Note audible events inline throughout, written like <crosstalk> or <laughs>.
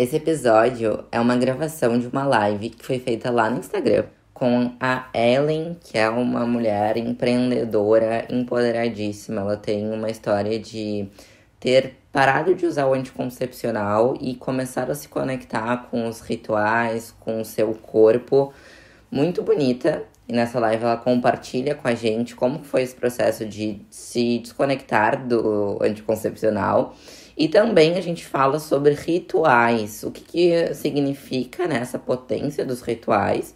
Esse episódio é uma gravação de uma live que foi feita lá no Instagram com a Ellen, que é uma mulher empreendedora, empoderadíssima. Ela tem uma história de ter parado de usar o anticoncepcional e começar a se conectar com os rituais, com o seu corpo. Muito bonita. E nessa live ela compartilha com a gente como foi esse processo de se desconectar do anticoncepcional. E também a gente fala sobre rituais, o que, que significa né, essa potência dos rituais?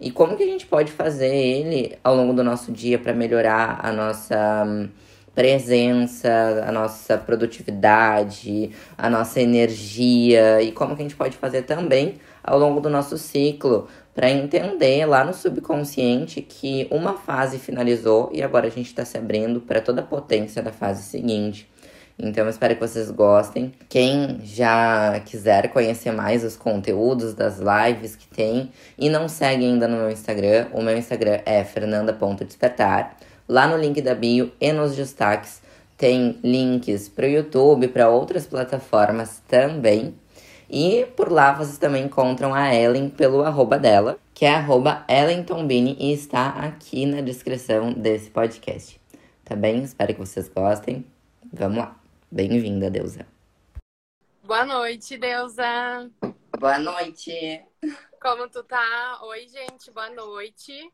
E como que a gente pode fazer ele ao longo do nosso dia para melhorar a nossa hum, presença, a nossa produtividade, a nossa energia? E como que a gente pode fazer também ao longo do nosso ciclo para entender lá no subconsciente que uma fase finalizou e agora a gente está se abrindo para toda a potência da fase seguinte. Então, espero que vocês gostem. Quem já quiser conhecer mais os conteúdos das lives que tem e não segue ainda no meu Instagram, o meu Instagram é fernanda.despertar. Lá no link da bio e nos destaques tem links para o YouTube, para outras plataformas também. E por lá vocês também encontram a Ellen pelo arroba dela, que é arroba Ellen Tombini, e está aqui na descrição desse podcast. Tá bem? Espero que vocês gostem. Vamos lá. Bem-vinda, Deusa. Boa noite, Deusa. Boa noite. Como tu tá? Oi, gente, boa noite.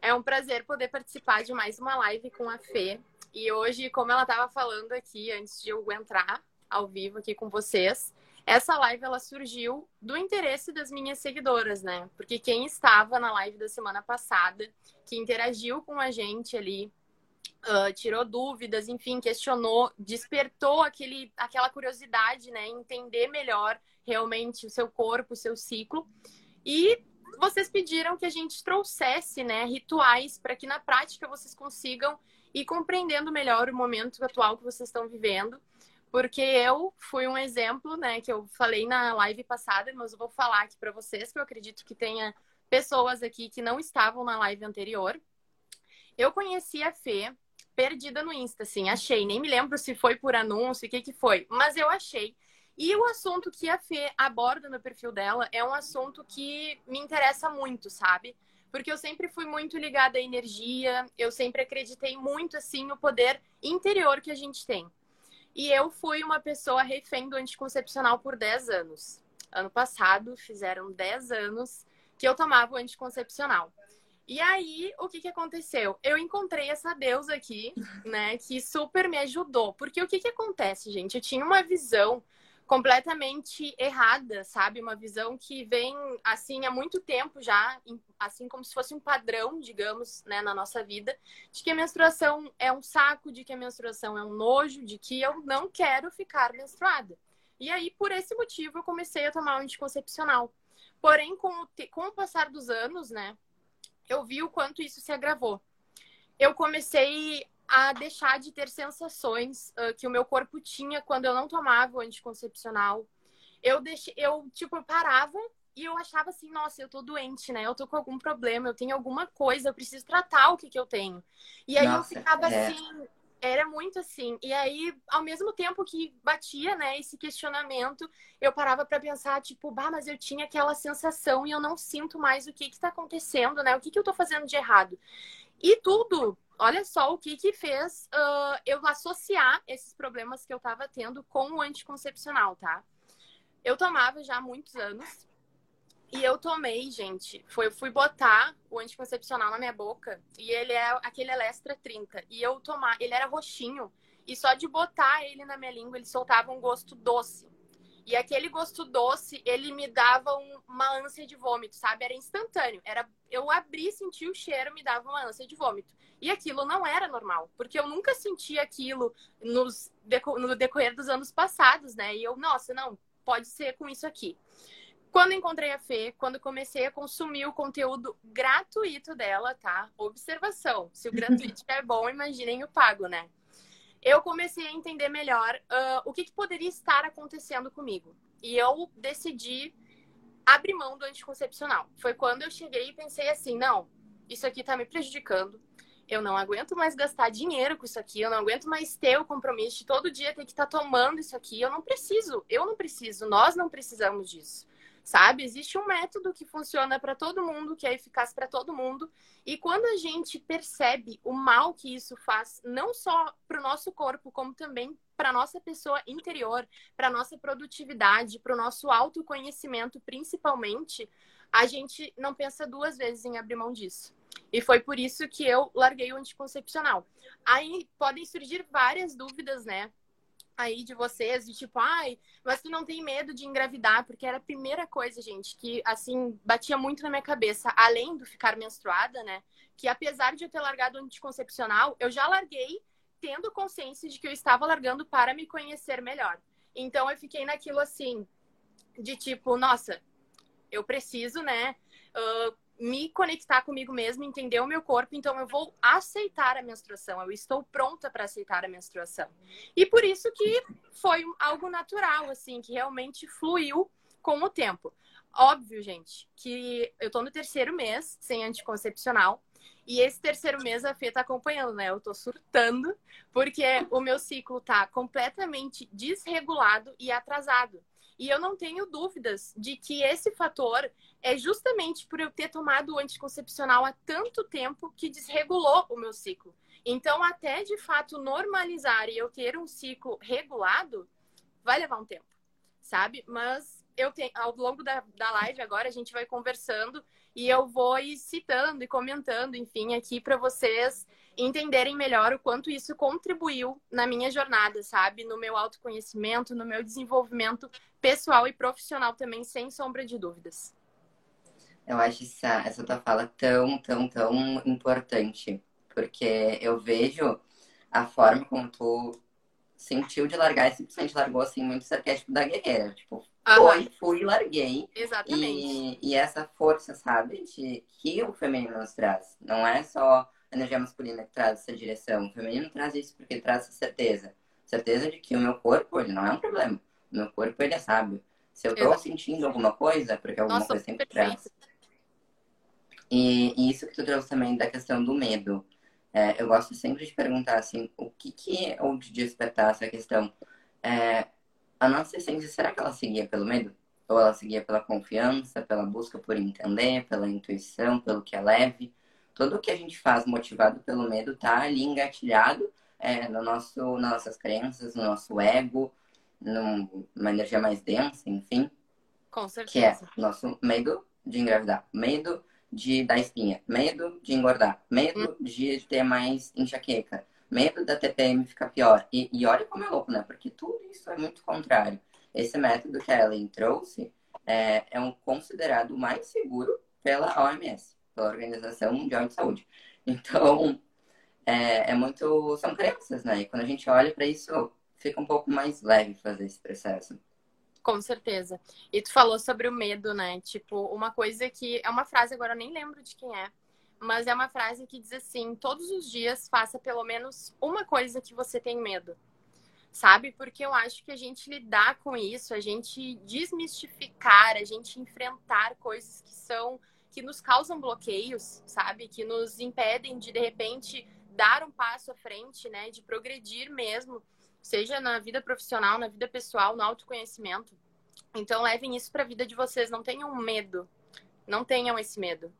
É um prazer poder participar de mais uma live com a Fê. E hoje, como ela estava falando aqui antes de eu entrar ao vivo aqui com vocês, essa live ela surgiu do interesse das minhas seguidoras, né? Porque quem estava na live da semana passada, que interagiu com a gente ali Uh, tirou dúvidas, enfim, questionou, despertou aquele, aquela curiosidade, né? Entender melhor realmente o seu corpo, o seu ciclo. E vocês pediram que a gente trouxesse, né, rituais para que na prática vocês consigam ir compreendendo melhor o momento atual que vocês estão vivendo. Porque eu fui um exemplo, né, que eu falei na live passada, mas eu vou falar aqui para vocês, que eu acredito que tenha pessoas aqui que não estavam na live anterior. Eu conheci a Fê perdida no Insta, assim, achei. Nem me lembro se foi por anúncio, o que que foi, mas eu achei. E o assunto que a Fê aborda no perfil dela é um assunto que me interessa muito, sabe? Porque eu sempre fui muito ligada à energia, eu sempre acreditei muito, assim, no poder interior que a gente tem. E eu fui uma pessoa refém do anticoncepcional por 10 anos. Ano passado, fizeram 10 anos que eu tomava o anticoncepcional. E aí, o que, que aconteceu? Eu encontrei essa deusa aqui, né, que super me ajudou. Porque o que, que acontece, gente? Eu tinha uma visão completamente errada, sabe? Uma visão que vem, assim, há muito tempo já, assim como se fosse um padrão, digamos, né, na nossa vida, de que a menstruação é um saco, de que a menstruação é um nojo, de que eu não quero ficar menstruada. E aí, por esse motivo, eu comecei a tomar um anticoncepcional. Porém, com o, com o passar dos anos, né, eu vi o quanto isso se agravou. Eu comecei a deixar de ter sensações uh, que o meu corpo tinha quando eu não tomava o anticoncepcional. Eu deixei, eu tipo parava e eu achava assim, nossa, eu tô doente, né? Eu tô com algum problema, eu tenho alguma coisa, eu preciso tratar o que que eu tenho. E aí nossa, eu ficava é. assim, era muito assim. E aí, ao mesmo tempo que batia, né, esse questionamento, eu parava para pensar, tipo, bah, mas eu tinha aquela sensação e eu não sinto mais o que que tá acontecendo, né? O que que eu tô fazendo de errado? E tudo, olha só o que que fez uh, eu associar esses problemas que eu tava tendo com o anticoncepcional, tá? Eu tomava já há muitos anos eu tomei, gente, foi, eu fui botar o anticoncepcional na minha boca e ele é aquele Elestra 30. E eu tomar, ele era roxinho e só de botar ele na minha língua ele soltava um gosto doce. E aquele gosto doce, ele me dava um, uma ânsia de vômito, sabe? Era instantâneo. Era eu abri, senti o cheiro, me dava uma ânsia de vômito. E aquilo não era normal, porque eu nunca senti aquilo nos, no decorrer dos anos passados, né? E eu, nossa, não, pode ser com isso aqui. Quando encontrei a Fê, quando comecei a consumir o conteúdo gratuito dela, tá? Observação: se o <laughs> gratuito é bom, imaginem o pago, né? Eu comecei a entender melhor uh, o que, que poderia estar acontecendo comigo. E eu decidi abrir mão do anticoncepcional. Foi quando eu cheguei e pensei assim: não, isso aqui tá me prejudicando. eu não aguento mais gastar dinheiro com isso aqui, eu não aguento mais ter o compromisso de todo dia ter que estar tá tomando isso aqui, eu não preciso, eu não preciso, nós não precisamos disso. Sabe? Existe um método que funciona para todo mundo, que é eficaz para todo mundo. E quando a gente percebe o mal que isso faz, não só para o nosso corpo, como também para nossa pessoa interior, para nossa produtividade, para o nosso autoconhecimento, principalmente, a gente não pensa duas vezes em abrir mão disso. E foi por isso que eu larguei o anticoncepcional. Aí podem surgir várias dúvidas, né? Aí de vocês, de tipo, ai, mas tu não tem medo de engravidar, porque era a primeira coisa, gente, que assim batia muito na minha cabeça, além do ficar menstruada, né? Que apesar de eu ter largado o anticoncepcional, eu já larguei tendo consciência de que eu estava largando para me conhecer melhor. Então eu fiquei naquilo assim, de tipo, nossa, eu preciso, né? Uh, me conectar comigo mesma, entender o meu corpo, então eu vou aceitar a menstruação, eu estou pronta para aceitar a menstruação. E por isso que foi algo natural, assim, que realmente fluiu com o tempo. Óbvio, gente, que eu tô no terceiro mês sem anticoncepcional. E esse terceiro mês a Fê tá acompanhando, né? Eu tô surtando, porque o meu ciclo tá completamente desregulado e atrasado. E eu não tenho dúvidas de que esse fator é justamente por eu ter tomado o anticoncepcional há tanto tempo que desregulou o meu ciclo. Então, até de fato normalizar e eu ter um ciclo regulado, vai levar um tempo, sabe? Mas eu tenho, ao longo da, da live agora, a gente vai conversando e eu vou citando e comentando, enfim, aqui para vocês entenderem melhor o quanto isso contribuiu na minha jornada, sabe? No meu autoconhecimento, no meu desenvolvimento pessoal e profissional também, sem sombra de dúvidas. Eu acho essa, essa tua fala tão, tão, tão importante, porque eu vejo a forma como tu sentiu de largar e simplesmente largou assim, muito esse arquétipo da guerreira. Tipo, foi, fui, larguei. Exatamente. E, e essa força, sabe, de que o feminino nos traz. Não é só energia masculina que traz essa direção. O feminino traz isso porque traz essa certeza. Certeza de que o meu corpo, ele não é um problema. O meu corpo, ele é sábio. Se eu tô Exato. sentindo alguma coisa, porque alguma Nossa, coisa sempre perfeito. traz. E, e, isso que tu trouxe também da questão do medo. É, eu gosto sempre de perguntar, assim, o que que, ou de despertar essa questão. É, a nossa essência, será que ela seguia pelo medo? Ou ela seguia pela confiança, pela busca por entender, pela intuição, pelo que é leve? Tudo o que a gente faz motivado pelo medo tá ali engatilhado é, no nosso, nas nossas crenças, no nosso ego, numa energia mais densa, enfim. Com certeza. Que é nosso medo de engravidar, medo de dar espinha, medo de engordar, medo hum. de ter mais enxaqueca, medo da TPM ficar pior. E, e olha como é louco, né? Porque tudo isso é muito contrário. Esse método que a Ellen trouxe é, é um considerado mais seguro pela OMS pela Organização Mundial de Saúde. Então, é, é muito. São crenças, né? E quando a gente olha para isso, fica um pouco mais leve fazer esse processo. Com certeza. E tu falou sobre o medo, né? Tipo, uma coisa que. É uma frase, agora eu nem lembro de quem é. Mas é uma frase que diz assim: todos os dias faça pelo menos uma coisa que você tem medo. Sabe? Porque eu acho que a gente lidar com isso, a gente desmistificar, a gente enfrentar coisas que são que nos causam bloqueios, sabe? Que nos impedem de, de repente, dar um passo à frente, né? De progredir mesmo, seja na vida profissional, na vida pessoal, no autoconhecimento. Então, levem isso para a vida de vocês. Não tenham medo. Não tenham esse medo.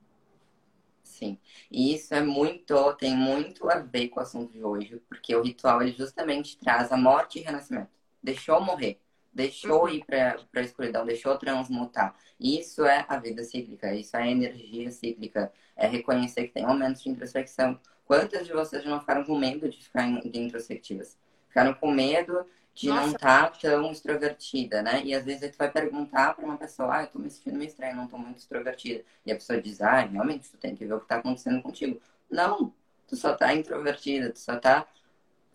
Sim. E isso é muito, tem muito a ver com o assunto de hoje, porque o ritual ele justamente traz a morte e renascimento. Deixou morrer deixou uhum. ir para a escuridão, deixou transmutar. Isso é a vida cíclica, isso é a energia cíclica, é reconhecer que tem momentos de introspecção. Quantas de vocês não ficaram com medo de ficar de introspectivas? Ficaram com medo de Nossa. não estar tá tão extrovertida, né? E às vezes tu vai perguntar para uma pessoa, ah, eu tô me sentindo meio estranha, não tô muito extrovertida. E a pessoa diz, ah, realmente, tu tem que ver o que tá acontecendo contigo. Não, tu só tá introvertida, tu só tá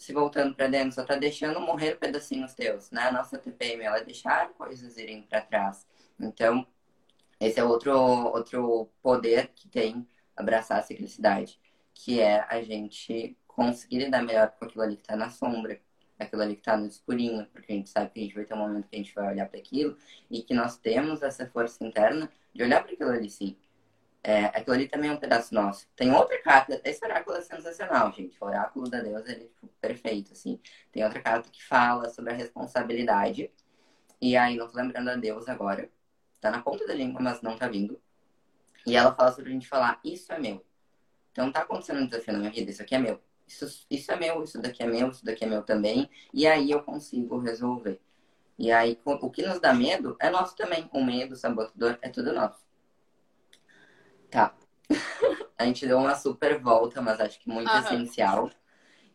se voltando para dentro, só tá deixando morrer pedacinhos teus, né? A nossa TPM, ela é deixar coisas irem para trás. Então, esse é outro, outro poder que tem abraçar a ciclicidade, que é a gente conseguir lidar melhor com aquilo ali que tá na sombra, aquilo ali que tá no escurinho, porque a gente sabe que a gente vai ter um momento que a gente vai olhar para aquilo e que nós temos essa força interna de olhar para aquilo ali sim. É, aquilo ali também é um pedaço nosso. Tem outra carta, esse oráculo é sensacional, gente. O oráculo da deusa, ele é tipo, perfeito, assim. Tem outra carta que fala sobre a responsabilidade. E aí, não tô lembrando a deusa agora. Tá na ponta da língua, mas não tá vindo. E ela fala sobre a gente falar, isso é meu. Então tá acontecendo um desafio na minha vida, isso aqui é meu. Isso, isso é meu, isso daqui é meu, isso daqui é meu também. E aí eu consigo resolver. E aí, o que nos dá medo é nosso também. O medo, o sabotador, é tudo nosso. Tá. <laughs> a gente deu uma super volta, mas acho que muito essencial.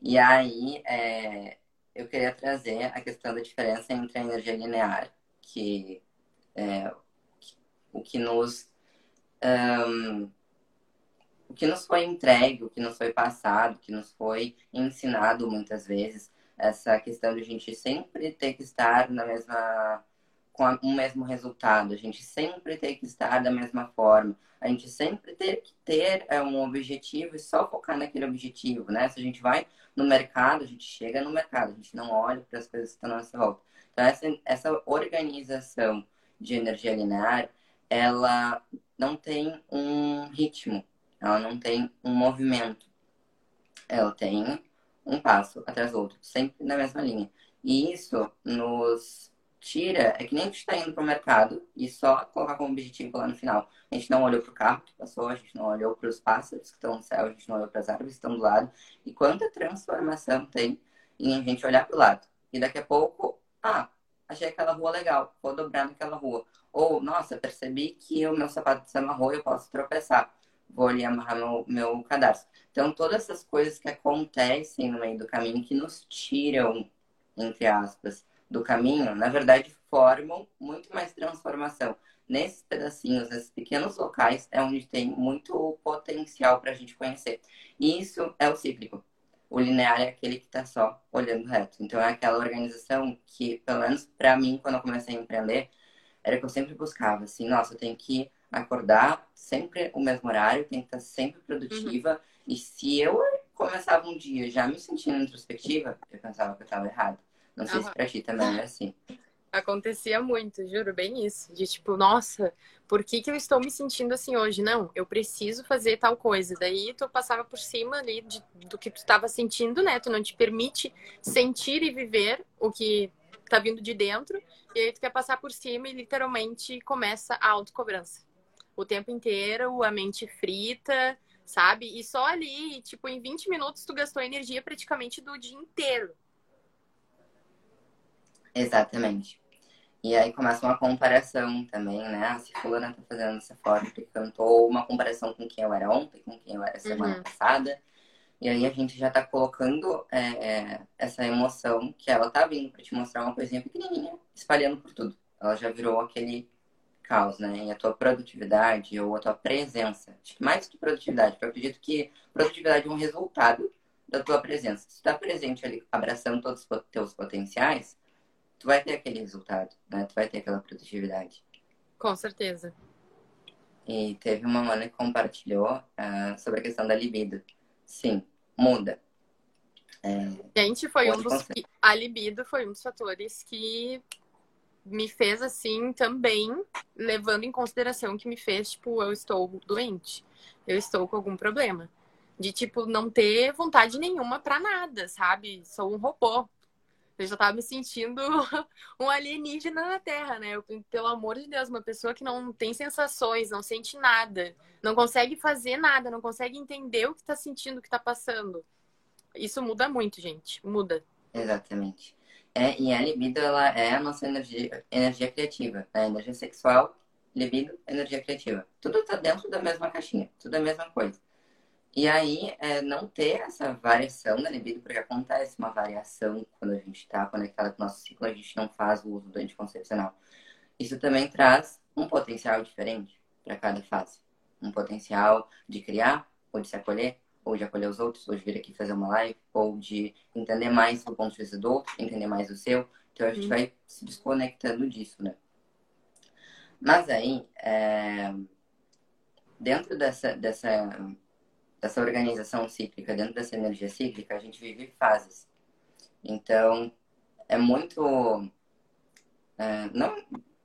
E aí, é, eu queria trazer a questão da diferença entre a energia linear, que é o que nos. Um, o que nos foi entregue, o que nos foi passado, o que nos foi ensinado muitas vezes, essa questão de a gente sempre ter que estar na mesma com o mesmo resultado, a gente sempre ter que estar da mesma forma, a gente sempre ter que ter é, um objetivo e só focar naquele objetivo, né? Se a gente vai no mercado, a gente chega no mercado, a gente não olha para as coisas que estão à nossa volta. Então, essa, essa organização de energia linear, ela não tem um ritmo, ela não tem um movimento. Ela tem um passo atrás do outro, sempre na mesma linha. E isso nos tira, é que nem a gente está indo para o mercado e só colocar como objetivo lá no final. A gente não olhou para o carro que passou, a gente não olhou para os pássaros que estão no céu, a gente não olhou para as árvores que estão do lado. E quanta transformação tem em a gente olhar para o lado. E daqui a pouco, ah, achei aquela rua legal, vou dobrar naquela rua. Ou, nossa, percebi que o meu sapato se amarrou e eu posso tropeçar. Vou ali amarrar meu, meu cadarço. Então, todas essas coisas que acontecem no meio do caminho que nos tiram, entre aspas, do caminho, na verdade, formam muito mais transformação. Nesses pedacinhos, nesses pequenos locais, é onde tem muito potencial para a gente conhecer. E isso é o cíclico. O linear é aquele que está só olhando reto. Então, é aquela organização que, pelo menos para mim, quando eu comecei a empreender, era que eu sempre buscava. Assim, nossa, eu tenho que acordar sempre o mesmo horário, tenho que estar sempre produtiva. Uhum. E se eu começava um dia já me sentindo introspectiva, eu pensava que eu estava errado. Não sei se pra ti também é assim. Acontecia muito, juro, bem isso. De tipo, nossa, por que, que eu estou me sentindo assim hoje? Não, eu preciso fazer tal coisa. Daí tu passava por cima ali de, do que tu estava sentindo, né? Tu não te permite sentir e viver o que tá vindo de dentro. E aí tu quer passar por cima e literalmente começa a autocobrança. O tempo inteiro, a mente frita, sabe? E só ali, tipo, em 20 minutos tu gastou energia praticamente do dia inteiro. Exatamente. E aí começa uma comparação também, né? Ah, se fulana tá fazendo dessa forma, porque cantou uma comparação com quem eu era ontem, com quem eu era semana uhum. passada. E aí a gente já tá colocando é, é, essa emoção que ela tá vindo para te mostrar uma coisinha pequenininha, espalhando por tudo. Ela já virou aquele caos, né? E a tua produtividade ou a tua presença. Acho que mais que produtividade, porque eu acredito que produtividade é um resultado da tua presença. Se tu tá presente ali, abraçando todos os teus potenciais, tu vai ter aquele resultado, né? Tu vai ter aquela produtividade. Com certeza. E teve uma mana que compartilhou uh, sobre a questão da libido. Sim, muda. É, Gente, foi um dos. Que, a libido foi um dos fatores que me fez assim também, levando em consideração que me fez, tipo, eu estou doente. Eu estou com algum problema. De, tipo, não ter vontade nenhuma para nada, sabe? Sou um robô. Eu já tava me sentindo <laughs> um alienígena na Terra, né? Eu, pelo amor de Deus, uma pessoa que não tem sensações, não sente nada, não consegue fazer nada, não consegue entender o que tá sentindo, o que tá passando. Isso muda muito, gente. Muda. Exatamente. É, e a libido, ela é a nossa energia, energia criativa. A energia sexual, libido, energia criativa. Tudo tá dentro da mesma caixinha. Tudo é a mesma coisa. E aí, é, não ter essa variação da libido, porque acontece uma variação quando a gente está conectado com o nosso ciclo, a gente não faz o uso do anticoncepcional. Isso também traz um potencial diferente para cada fase. Um potencial de criar, ou de se acolher, ou de acolher os outros, ou de vir aqui fazer uma live, ou de entender mais o ponto de vista do outro, entender mais o seu. Então a gente uhum. vai se desconectando disso, né? Mas aí, é... dentro dessa, dessa dessa organização cíclica, dentro dessa energia cíclica, a gente vive fases. Então, é muito. É, não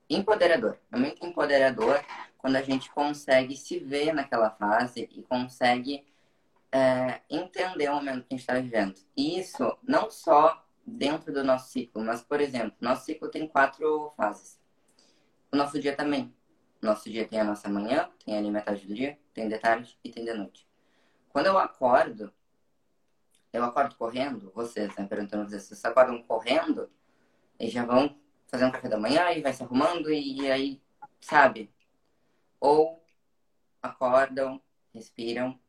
empoderador. É muito empoderador quando a gente consegue se ver naquela fase e consegue é, entender o momento que a gente está vivendo. E isso não só dentro do nosso ciclo, mas, por exemplo, nosso ciclo tem quatro fases. O nosso dia também. Nosso dia tem a nossa manhã, tem ali metade do dia, tem de tarde e tem de noite. Quando eu acordo, eu acordo correndo, vocês, né, perguntando vocês, vocês acordam correndo e já vão fazer um café da manhã e vai se arrumando e aí, sabe? Ou acordam, respiram,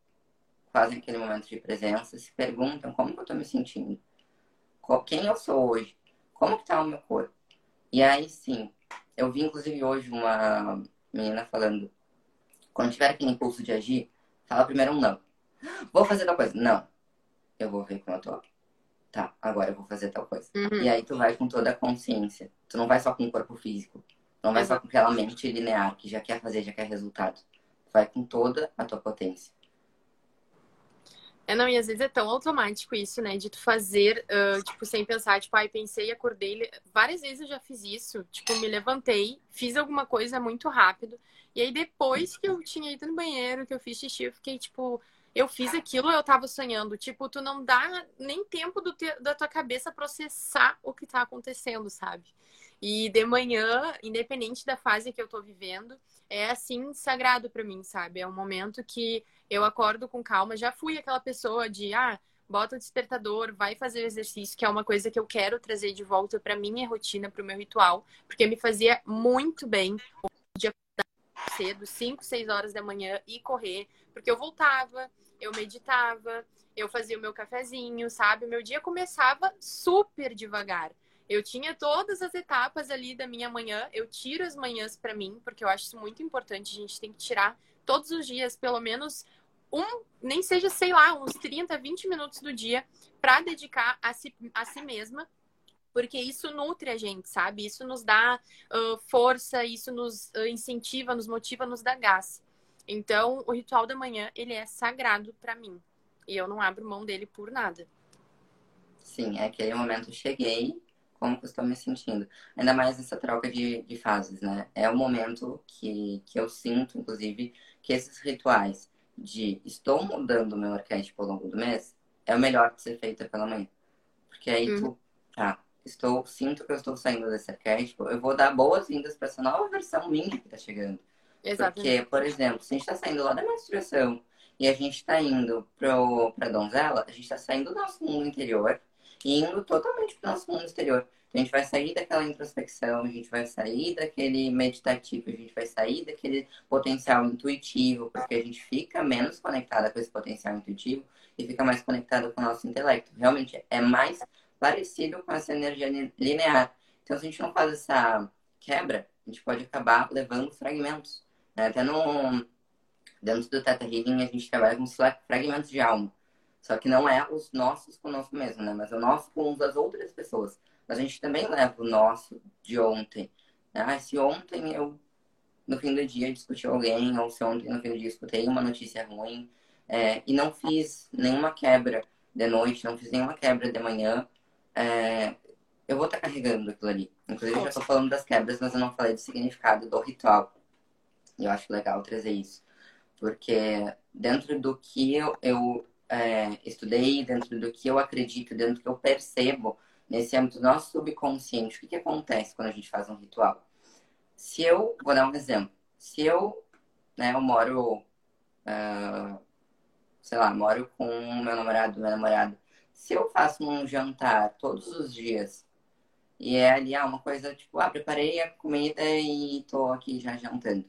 fazem aquele momento de presença, se perguntam como que eu tô me sentindo, quem eu sou hoje, como que tá o meu corpo. E aí sim, eu vi inclusive hoje uma menina falando, quando tiver aquele impulso de agir, fala primeiro um não. Vou fazer tal coisa. Não. Eu vou ver como eu tô. Tá, agora eu vou fazer tal coisa. Uhum. E aí tu vai com toda a consciência. Tu não vai só com o corpo físico. Não vai só com aquela mente linear que já quer fazer, já quer resultado. Tu vai com toda a tua potência. É, não, e às vezes é tão automático isso, né? De tu fazer, uh, tipo, sem pensar, tipo, ai, pensei, acordei. Várias vezes eu já fiz isso. Tipo, me levantei, fiz alguma coisa muito rápido. E aí, depois que eu tinha ido no banheiro, que eu fiz xixi, eu fiquei, tipo, eu fiz aquilo, eu tava sonhando. Tipo, tu não dá nem tempo te, da tua cabeça processar o que tá acontecendo, sabe? E de manhã, independente da fase que eu tô vivendo, é assim sagrado para mim, sabe? É um momento que eu acordo com calma. Já fui aquela pessoa de, ah, bota o despertador, vai fazer o exercício, que é uma coisa que eu quero trazer de volta para minha rotina, para o meu ritual, porque me fazia muito bem de acordar cedo, 5, 6 horas da manhã e correr, porque eu voltava, eu meditava, eu fazia o meu cafezinho, sabe? O meu dia começava super devagar. Eu tinha todas as etapas ali da minha manhã. Eu tiro as manhãs para mim, porque eu acho isso muito importante. A gente tem que tirar todos os dias, pelo menos um, nem seja, sei lá, uns 30, 20 minutos do dia para dedicar a si, a si mesma, porque isso nutre a gente, sabe? Isso nos dá uh, força, isso nos uh, incentiva, nos motiva, nos dá gás. Então, o ritual da manhã, ele é sagrado para mim. E eu não abro mão dele por nada. Sim, é aquele momento cheguei, como que eu estou me sentindo. Ainda mais nessa troca de, de fases, né? É o momento que, que eu sinto, inclusive, que esses rituais de estou mudando o meu arquétipo ao longo do mês é o melhor de ser feito pela manhã. Porque aí uhum. tu, tá, estou, sinto que eu estou saindo desse arquétipo, eu vou dar boas-vindas para essa nova versão minha que está chegando. Exatamente. Porque, por exemplo, se a gente está saindo lá da menstruação e a gente está indo para a donzela, a gente está saindo do nosso mundo interior e indo totalmente para o nosso mundo exterior. A gente vai sair daquela introspecção, a gente vai sair daquele meditativo, a gente vai sair daquele potencial intuitivo, porque a gente fica menos conectada com esse potencial intuitivo e fica mais conectada com o nosso intelecto. Realmente é mais parecido com essa energia linear. Então, se a gente não faz essa quebra, a gente pode acabar levando fragmentos. Né? Até no, dentro do Teta Healing, a gente trabalha com fragmentos de alma. Só que não é os nossos conosco mesmo, né? Mas é o nosso com as outras pessoas. Mas a gente também leva o nosso de ontem. Ah, se ontem eu, no fim do dia, discuti alguém, ou se ontem, no fim do dia, escutei uma notícia ruim, é, e não fiz nenhuma quebra de noite, não fiz nenhuma quebra de manhã, é, eu vou estar tá carregando aquilo ali. Inclusive, eu já estou falando das quebras, mas eu não falei do significado do ritual. E eu acho legal trazer isso. Porque dentro do que eu, eu é, estudei, dentro do que eu acredito, dentro do que eu percebo, nesse âmbito do nosso subconsciente, o que, que acontece quando a gente faz um ritual? Se eu, vou dar um exemplo, se eu, né, eu moro, uh, sei lá, moro com meu namorado, minha namorada, se eu faço um jantar todos os dias e é ali ah, uma coisa tipo, ah, preparei a comida e tô aqui já jantando.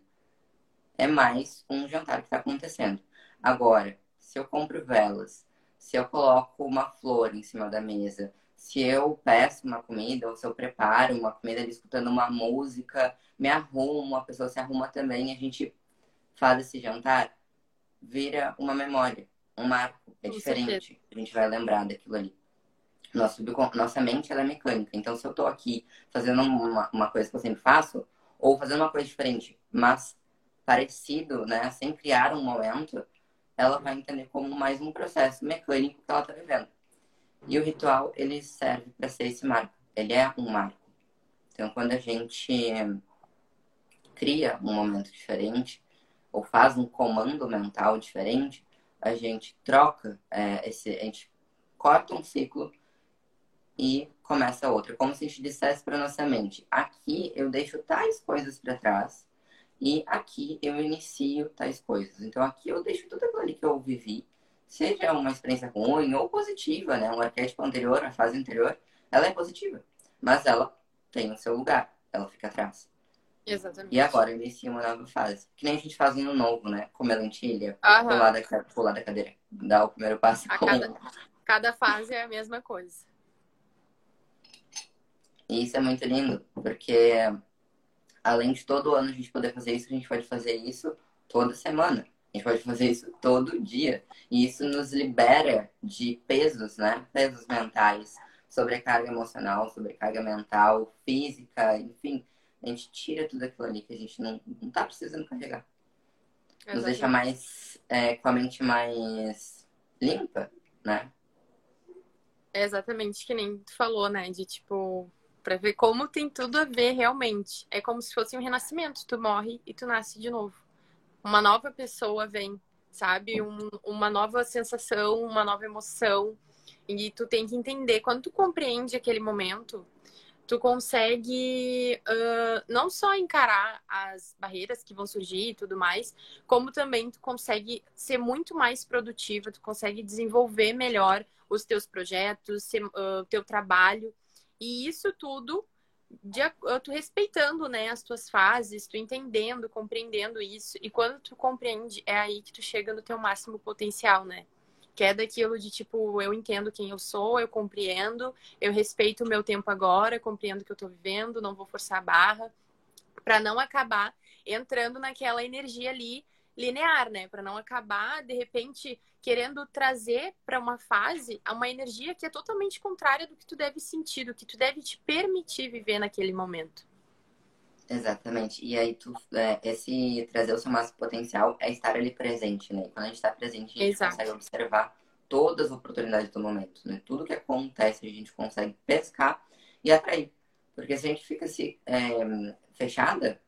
É mais um jantar que está acontecendo. Agora, se eu compro velas, se eu coloco uma flor em cima da mesa, se eu peço uma comida ou se eu preparo uma comida ali escutando uma música, me arrumo, a pessoa se arruma também, a gente faz esse jantar, vira uma memória, um marco, é Com diferente. Certeza. A gente vai lembrar daquilo ali. Nossa, nossa mente ela é mecânica, então se eu tô aqui fazendo uma, uma coisa que eu sempre faço, ou fazendo uma coisa diferente, mas parecido, né, sem criar um momento, ela vai entender como mais um processo mecânico que ela tá vivendo. E o ritual, ele serve para ser esse marco. Ele é um marco. Então, quando a gente cria um momento diferente ou faz um comando mental diferente, a gente troca é, esse, a gente corta um ciclo e começa outro. Como se a gente dissesse para nossa mente: aqui eu deixo tais coisas para trás e aqui eu inicio tais coisas. Então aqui eu deixo tudo aquilo ali que eu vivi, seja uma experiência ruim ou positiva, né? Um arquétipo anterior, a fase anterior, ela é positiva, mas ela tem o seu lugar, ela fica atrás. Exatamente. E agora inicia uma nova fase. Que nem a gente faz no novo, né? Comer lentilha, Aham. pular da, pular da cadeira, dar o primeiro passo A com... cada, cada fase é a mesma coisa. E isso é muito lindo, porque além de todo ano a gente poder fazer isso, a gente pode fazer isso toda semana. A gente pode fazer isso todo dia. E isso nos libera de pesos, né? Pesos mentais, sobrecarga emocional, sobrecarga mental, física, enfim. A gente tira tudo aquilo ali que a gente não, não tá precisando carregar. Nos deixa Exatamente. mais, é, com a mente mais limpa, né? É exatamente que nem tu falou, né? De tipo, pra ver como tem tudo a ver realmente. É como se fosse um renascimento. Tu morre e tu nasce de novo. Uma nova pessoa vem, sabe? Um- uma nova sensação, uma nova emoção. E tu tem que entender. Quando tu compreende aquele momento, tu consegue ah, não só encarar as barreiras que vão surgir e tudo mais, como também tu consegue ser muito mais produtiva, tu consegue desenvolver melhor os teus projetos, ah, o teu trabalho. E isso tudo de, tu respeitando, né, as tuas fases, tu entendendo, compreendendo isso. E quando tu compreende, é aí que tu chega no teu máximo potencial, né? Que é daquilo de tipo, eu entendo quem eu sou, eu compreendo, eu respeito o meu tempo agora, compreendo o que eu tô vivendo, não vou forçar a barra, para não acabar entrando naquela energia ali linear, né? Para não acabar de repente querendo trazer para uma fase uma energia que é totalmente contrária do que tu deve sentir, do que tu deve te permitir viver naquele momento. Exatamente. E aí, tu, é, esse trazer o seu máximo potencial é estar ali presente, né? E quando a gente está presente, a gente Exato. consegue observar todas as oportunidades do momento, né? Tudo que acontece, a gente consegue pescar e atrair. Porque se a gente fica se, é, fechada,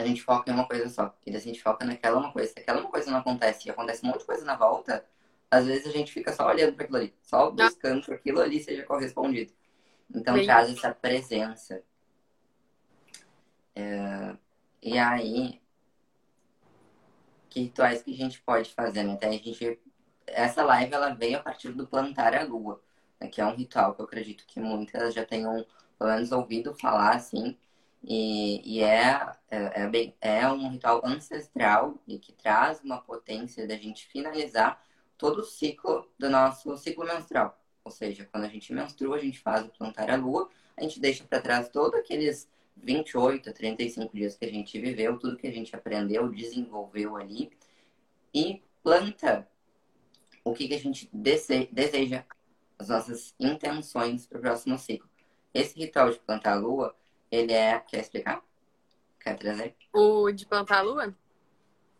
a gente foca em uma coisa só. E daí a gente foca naquela uma coisa. Se aquela uma coisa não acontece e acontece um monte de coisa na volta, às vezes a gente fica só olhando para aquilo ali, só buscando que aquilo ali seja correspondido. Então Bem traz essa presença. E aí, que rituais que a gente pode fazer, né? Até a gente, essa live ela veio a partir do plantar a lua, né? que é um ritual que eu acredito que muitas já tenham pelo menos ouvido falar assim. E, e é, é, é, bem, é um ritual ancestral e que traz uma potência da gente finalizar todo o ciclo do nosso ciclo menstrual. Ou seja, quando a gente menstrua, a gente faz o plantar a lua, a gente deixa para trás todos aqueles 28 a 35 dias que a gente viveu, tudo que a gente aprendeu, desenvolveu ali, e planta o que, que a gente dese- deseja, as nossas intenções para o próximo ciclo. Esse ritual de plantar a lua, ele é. Quer explicar? Quer trazer? O de plantar a lua?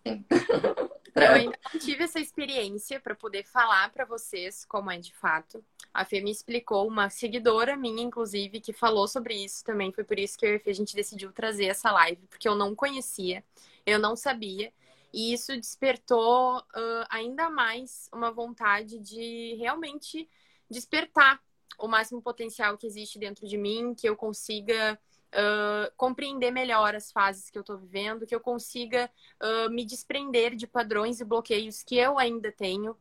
Sim. <laughs> Eu ainda não tive essa experiência para poder falar para vocês como é de fato. A Fê me explicou, uma seguidora minha, inclusive, que falou sobre isso também. Foi por isso que eu e a Fê, a gente decidiu trazer essa live, porque eu não conhecia, eu não sabia. E isso despertou ah, ainda mais uma vontade de realmente despertar o máximo potencial que existe dentro de mim, que eu consiga ah, compreender melhor as fases que eu estou vivendo, que eu consiga ah, me desprender de padrões e bloqueios que eu ainda tenho,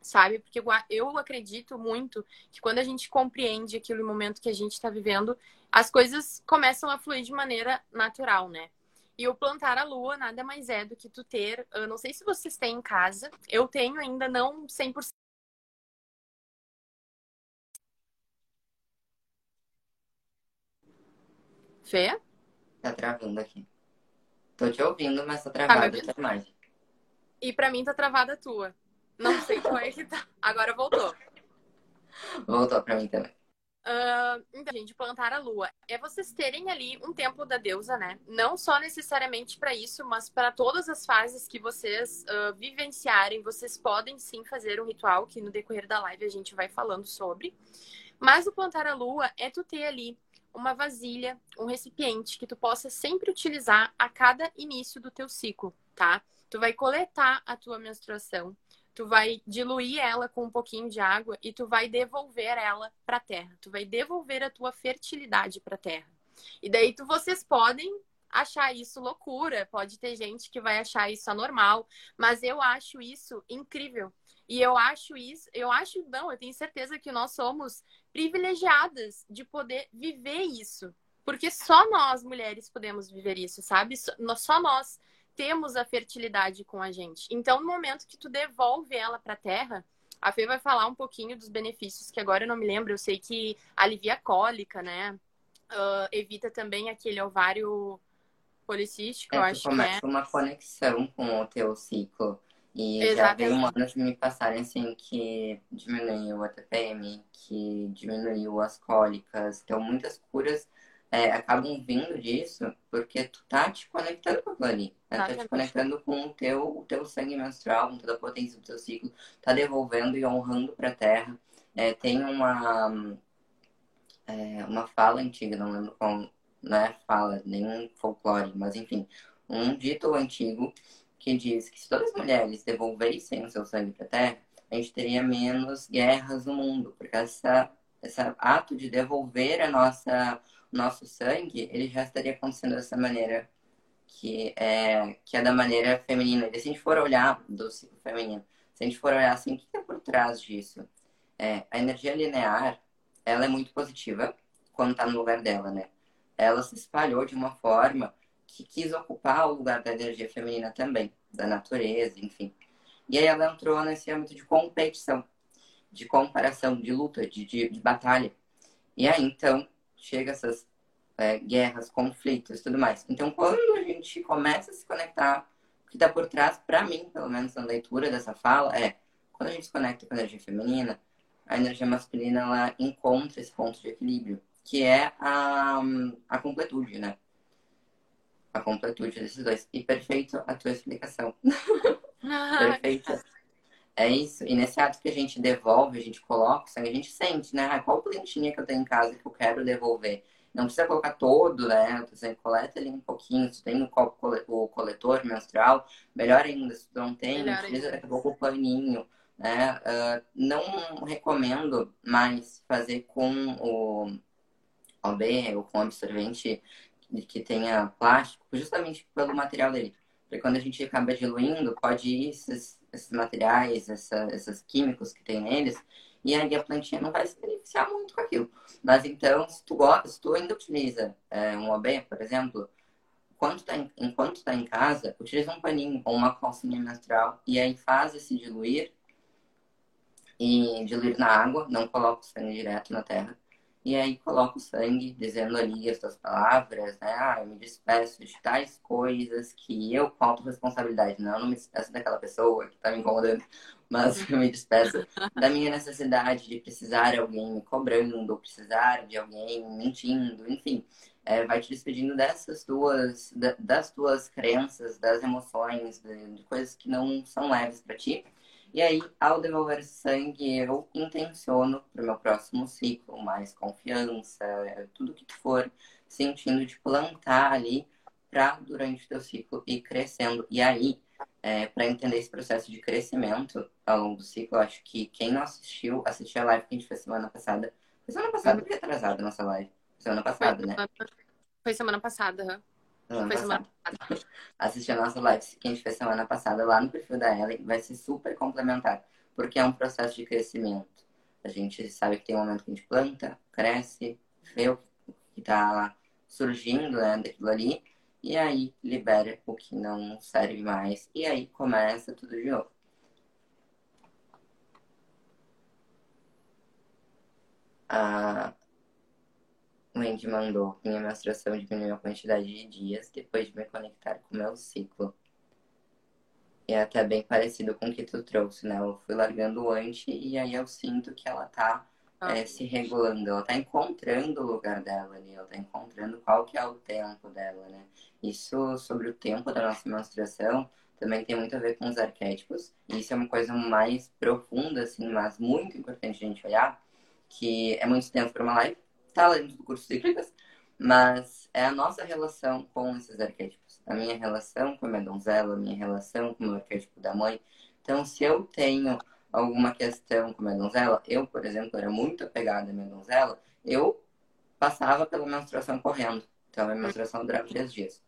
sabe? Porque eu acredito muito que quando a gente compreende aquele momento que a gente está vivendo, as coisas começam a fluir de maneira natural, né? E o plantar a lua nada mais é do que tu ter, eu não sei se vocês têm em casa, eu tenho ainda não 100%. Fê? Tá travando aqui. Tô te ouvindo, mas tá me travado ouvindo? a tua imagem. E pra mim tá travada a tua. Não sei qual é que tá. Agora voltou. Voltou pra mim também. Ah, então, gente, plantar a lua é vocês terem ali um templo da deusa, né? Não só necessariamente para isso, mas para todas as fases que vocês ah, vivenciarem, vocês podem sim fazer um ritual que no decorrer da live a gente vai falando sobre. Mas o plantar a lua é tu ter ali uma vasilha, um recipiente que tu possa sempre utilizar a cada início do teu ciclo, tá? Tu vai coletar a tua menstruação, tu vai diluir ela com um pouquinho de água e tu vai devolver ela para a terra. Tu vai devolver a tua fertilidade para a terra. E daí tu vocês podem achar isso loucura, pode ter gente que vai achar isso anormal, mas eu acho isso incrível. E eu acho isso, eu acho, não, eu tenho certeza que nós somos privilegiadas de poder viver isso. Porque só nós, mulheres, podemos viver isso, sabe? Só nós temos a fertilidade com a gente. Então, no momento que tu devolve ela para a terra, a Fê vai falar um pouquinho dos benefícios, que agora eu não me lembro. Eu sei que alivia a cólica, né? Uh, evita também aquele ovário policístico, é, eu acho começa que é. uma conexão com o teu ciclo. E Exatamente. já tem humanos me passarem assim que diminuiu a TPM, que diminuiu as cólicas. Então muitas curas é, acabam vindo disso porque tu tá te conectando com aquilo ali. Né? Tá te conectando com o teu, o teu sangue menstrual, com toda a potência do teu ciclo, tá devolvendo e honrando pra terra. É, tem uma, é, uma fala antiga, não lembro qual, não é fala, nenhum folclore, mas enfim, um dito antigo que diz que se todas as mulheres devolvessem o seu sangue para a terra, a gente teria menos guerras no mundo, porque essa, esse ato de devolver a nossa nosso sangue, ele já estaria acontecendo dessa maneira que é que é da maneira feminina. E se a gente for olhar do ciclo feminino, se a gente for olhar assim, o que é por trás disso? É, a energia linear, ela é muito positiva quando está no lugar dela, né? ela se espalhou de uma forma que quis ocupar o lugar da energia feminina também, da natureza, enfim. E aí ela entrou nesse âmbito de competição, de comparação, de luta, de, de, de batalha. E aí, então, chega essas é, guerras, conflitos tudo mais. Então, quando a gente começa a se conectar, o que está por trás, para mim, pelo menos na leitura dessa fala, é quando a gente se conecta com a energia feminina, a energia masculina ela encontra esse ponto de equilíbrio que é a, a completude, né? A completude desses dois. E perfeito a tua explicação. <laughs> perfeito. É isso. E nesse ato que a gente devolve, a gente coloca o sangue, a gente sente, né? Ah, qual plantinha que eu tenho em casa que eu quero devolver? Não precisa colocar todo, né? Você coleta ali um pouquinho. Se tem o, o coletor menstrual, melhor ainda. Se não tem, utiliza daqui a pouco o paninho. Né? Uh, não recomendo mais fazer com o OB ou com absorvente que tenha plástico, justamente pelo material dele. Porque quando a gente acaba diluindo, pode ir esses, esses materiais, essa, esses químicos que tem neles, e aí a plantinha não vai se beneficiar muito com aquilo. Mas então, se tu, gosta, se tu ainda utiliza é, um OB, por exemplo, enquanto tá em, enquanto está em casa, utiliza um paninho ou uma calcinha menstrual e aí faz esse diluir e diluir na água, não coloca o sangue direto na terra. E aí coloca o sangue, dizendo ali as suas palavras, né? Ah, eu me despeço de tais coisas que eu com responsabilidade. Não, eu não me despeço daquela pessoa que tá me incomodando, <laughs> mas eu me despeço da minha necessidade de precisar de alguém me cobrando, precisar de alguém mentindo, enfim. É, vai te despedindo dessas duas, das tuas crenças, das emoções, de, de coisas que não são leves para ti e aí, ao devolver sangue, eu intenciono para o meu próximo ciclo mais confiança, tudo que tu for sentindo de plantar ali para durante o teu ciclo ir crescendo. E aí, é, para entender esse processo de crescimento ao longo do ciclo, acho que quem não assistiu, assistiu a live que a gente fez semana passada. Foi semana passada ou retrasada a nossa live? Semana passada, né? Foi semana passada, Semana Foi semana passada. Assistir a nossa live que a gente fez semana passada lá no perfil da Ellen. Vai ser super complementar, porque é um processo de crescimento. A gente sabe que tem um momento que a gente planta, cresce, vê o que está surgindo né, daquilo ali, e aí libera o que não serve mais, e aí começa tudo de novo. Ah, Wendy mandou. Minha menstruação diminuiu a quantidade de dias depois de me conectar com o meu ciclo. E é até bem parecido com o que tu trouxe, né? Eu fui largando antes e aí eu sinto que ela tá ah. é, se regulando, ela tá encontrando o lugar dela ali, ela tá encontrando qual que é o tempo dela, né? Isso sobre o tempo da nossa menstruação também tem muito a ver com os arquétipos. E isso é uma coisa mais profunda, assim, mas muito importante a gente olhar, que é muito tempo para uma live, tá lá dentro do curso Cíclicas, mas é a nossa relação com esses arquétipos. A minha relação com a minha donzela, a minha relação com o arquétipo da mãe. Então, se eu tenho alguma questão com a minha donzela, eu, por exemplo, era muito apegada à minha donzela, eu passava pela menstruação correndo. Então, a menstruação durava três dias.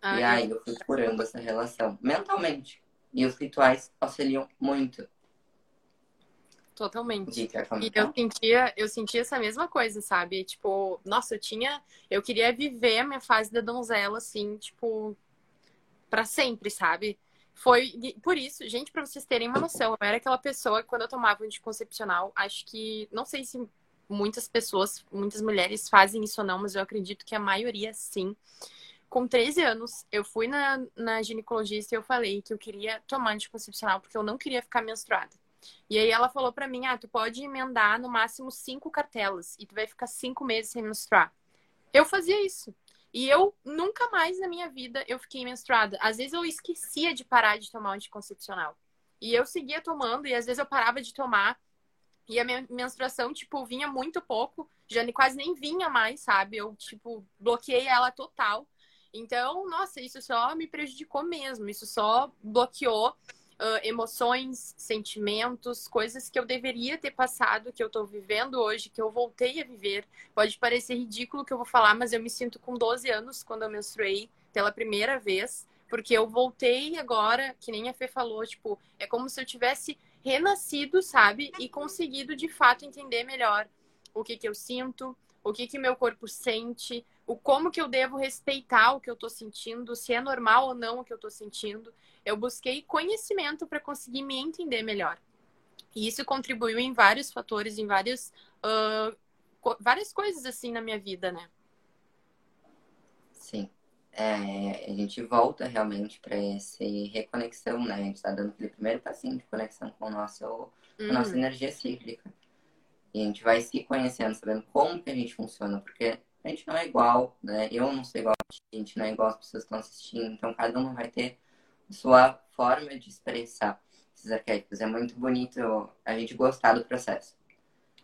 Ah, e aí eu fui curando essa relação mentalmente. E os rituais auxiliam muito. Totalmente. E eu sentia, eu sentia essa mesma coisa, sabe? Tipo, nossa, eu tinha. Eu queria viver a minha fase da donzela, assim, tipo, para sempre, sabe? Foi por isso, gente, para vocês terem uma noção, eu era aquela pessoa que quando eu tomava anticoncepcional, acho que. Não sei se muitas pessoas, muitas mulheres fazem isso ou não, mas eu acredito que a maioria sim. Com 13 anos, eu fui na, na ginecologista e eu falei que eu queria tomar anticoncepcional porque eu não queria ficar menstruada. E aí ela falou para mim, ah, tu pode emendar no máximo cinco cartelas e tu vai ficar cinco meses sem menstruar. Eu fazia isso. E eu nunca mais na minha vida eu fiquei menstruada. Às vezes eu esquecia de parar de tomar anticoncepcional. E eu seguia tomando e às vezes eu parava de tomar e a minha menstruação, tipo, vinha muito pouco, já quase nem vinha mais, sabe? Eu, tipo, bloqueei ela total. Então, nossa, isso só me prejudicou mesmo. Isso só bloqueou uh, emoções, sentimentos, coisas que eu deveria ter passado, que eu tô vivendo hoje, que eu voltei a viver. Pode parecer ridículo o que eu vou falar, mas eu me sinto com 12 anos quando eu menstruei pela primeira vez, porque eu voltei agora, que nem a Fê falou, tipo, é como se eu tivesse renascido, sabe? E conseguido de fato entender melhor o que que eu sinto, o que que meu corpo sente, o como que eu devo respeitar o que eu tô sentindo, se é normal ou não o que eu tô sentindo. Eu busquei conhecimento para conseguir me entender melhor. E isso contribuiu em vários fatores, em vários, uh, co várias coisas assim na minha vida, né? Sim. É, a gente volta realmente para essa reconexão, né? A gente está dando aquele primeiro passinho de conexão com, o nosso, com a nossa uhum. energia cíclica. E a gente vai se conhecendo, sabendo como que a gente funciona, porque a gente não é igual, né? Eu não sou igual a gente, não é igual as pessoas que estão assistindo, então cada um vai ter sua forma de expressar esses arquétipos. É muito bonito a gente gostar do processo.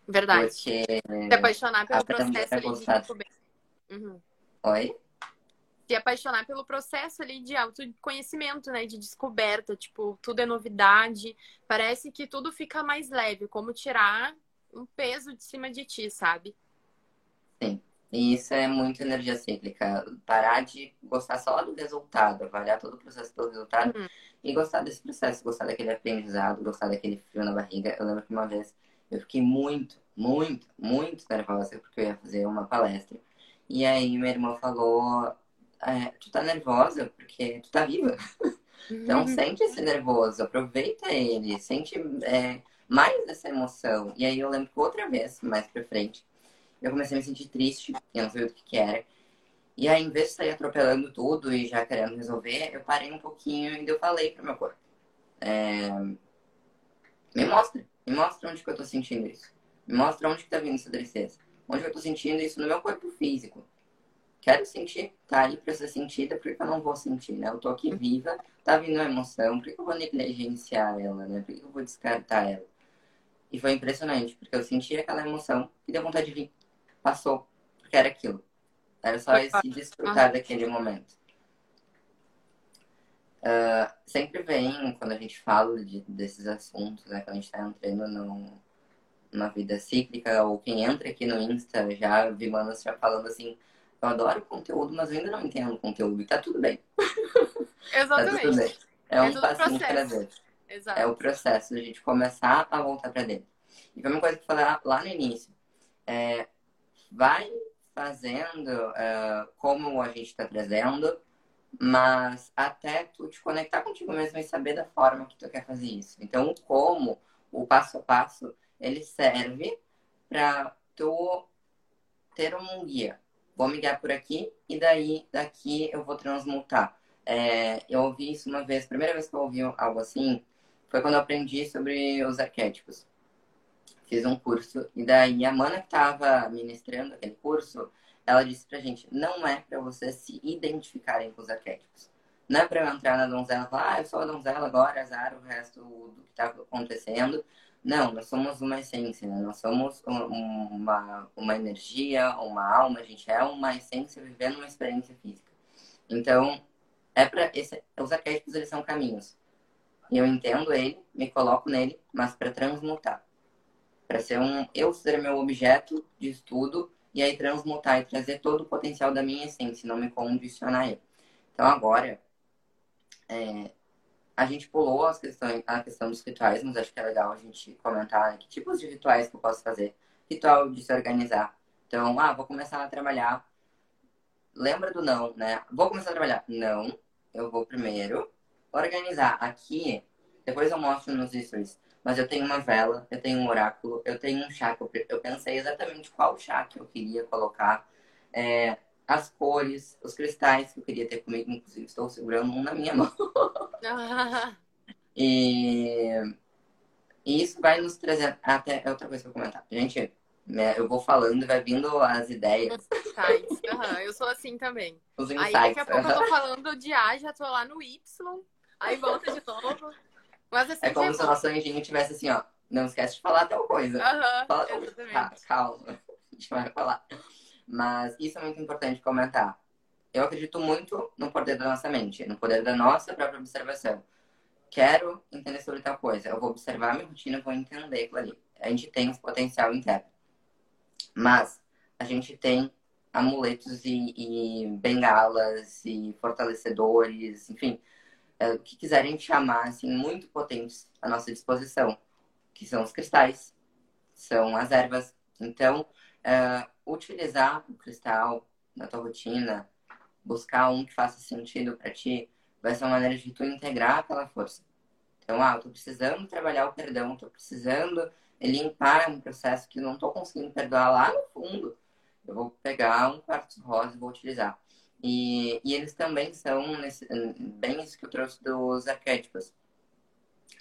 Verdade. Porque se apaixonar pelo processo ali de descoberta. Uhum. Oi? Se apaixonar pelo processo ali de autoconhecimento, né? De descoberta. Tipo, tudo é novidade. Parece que tudo fica mais leve. Como tirar um peso de cima de ti, sabe? Sim. E isso é muito energia cíclica. Parar de gostar só do resultado, avaliar todo o processo pelo resultado uhum. e gostar desse processo, gostar daquele aprendizado, gostar daquele frio na barriga. Eu lembro que uma vez eu fiquei muito, muito, muito nervosa porque eu ia fazer uma palestra. E aí minha irmã falou: é, Tu tá nervosa porque tu tá viva. <laughs> então uhum. sente esse nervoso, aproveita ele, sente é, mais essa emoção. E aí eu lembro que outra vez, mais pra frente, eu comecei a me sentir triste, eu não sabia o que, que era. E aí, em vez de sair atropelando tudo e já querendo resolver, eu parei um pouquinho e eu falei pro meu corpo. É... Me mostra, me mostra onde que eu tô sentindo isso. Me mostra onde que tá vindo essa tristeza. Onde eu tô sentindo isso no meu corpo físico. Quero sentir, tá aí pra ser sentida, por que eu não vou sentir, né? Eu tô aqui viva, tá vindo a emoção, por que eu vou negligenciar ela, né? Por que eu vou descartar ela? E foi impressionante, porque eu senti aquela emoção e deu vontade de vir passou, porque era aquilo. Era só esse desfrutar daquele momento. Uh, sempre vem, quando a gente fala de, desses assuntos, né, quando a gente está entrando no, numa vida cíclica, ou quem entra aqui no Insta, já vi manas já falando assim, eu adoro conteúdo, mas eu ainda não entendo conteúdo, e tá tudo bem. Exatamente. <laughs> tá tudo bem. É, é um passinho cada vez. Exato. É o processo de a gente começar a voltar para dentro. E foi uma coisa que eu falei lá no início. É, vai fazendo uh, como a gente está trazendo, mas até tu te conectar contigo mesmo e saber da forma que tu quer fazer isso. Então, o como, o passo a passo, ele serve para tu ter um guia. Vou me guiar por aqui e daí daqui eu vou transmutar. É, eu ouvi isso uma vez, primeira vez que eu ouvi algo assim foi quando eu aprendi sobre os arquétipos fiz um curso, e daí a mana que estava ministrando aquele curso, ela disse pra gente, não é para vocês se identificarem com os arquétipos. Não é para eu entrar na donzela e falar, ah, eu sou a donzela agora, azar o resto do que tá acontecendo. Não, nós somos uma essência, né? Nós somos uma, uma energia, uma alma, a gente é uma essência vivendo uma experiência física. Então, é para os arquétipos eles são caminhos. E eu entendo ele, me coloco nele, mas para transmutar. Para ser um eu ser meu objeto de estudo e aí transmutar e trazer todo o potencial da minha essência, não me condicionar ele. Então agora é, a gente pulou as questões, a questão dos rituais, mas acho que é legal a gente comentar né, que tipos de rituais que eu posso fazer. Ritual de se organizar. Então, ah, vou começar a trabalhar. Lembra do não, né? Vou começar a trabalhar. Não, eu vou primeiro organizar aqui. Depois eu mostro nos stories. Mas eu tenho uma vela, eu tenho um oráculo, eu tenho um chá que eu, eu pensei exatamente qual chá que eu queria colocar. É, as cores, os cristais que eu queria ter comigo, inclusive estou segurando um na minha <laughs> mão. e, <laughs> e isso vai nos trazer até é outra coisa para comentar. Gente, né, eu vou falando e vai vindo as ideias. Uhum, eu sou assim também. Os insights. Aí daqui a pouco eu tô falando de A, já tô lá no Y, aí volta de novo. Mas assim, é como é se o nosso anjinho tivesse assim, ó. Não esquece de falar tal coisa. Uhum, Fala... Tá, calma. <laughs> A gente vai falar. Mas isso é muito importante comentar. Eu acredito muito no poder da nossa mente, no poder da nossa própria observação. Quero entender sobre tal coisa. Eu vou observar a minha rotina, vou entender aquilo ali. A gente tem esse potencial interno. Mas a gente tem amuletos e, e bengalas e fortalecedores, enfim, o que quiserem chamar, assim, muito potentes à nossa disposição, que são os cristais, são as ervas. Então, é, utilizar o cristal na tua rotina, buscar um que faça sentido para ti, vai ser uma maneira de tu integrar aquela força. Então, ah, eu tô precisando trabalhar o perdão, tô precisando limpar um processo que não tô conseguindo perdoar lá no fundo. Eu vou pegar um quartzo rosa e vou utilizar. E, e eles também são nesse, bem isso que eu trouxe dos arquétipos.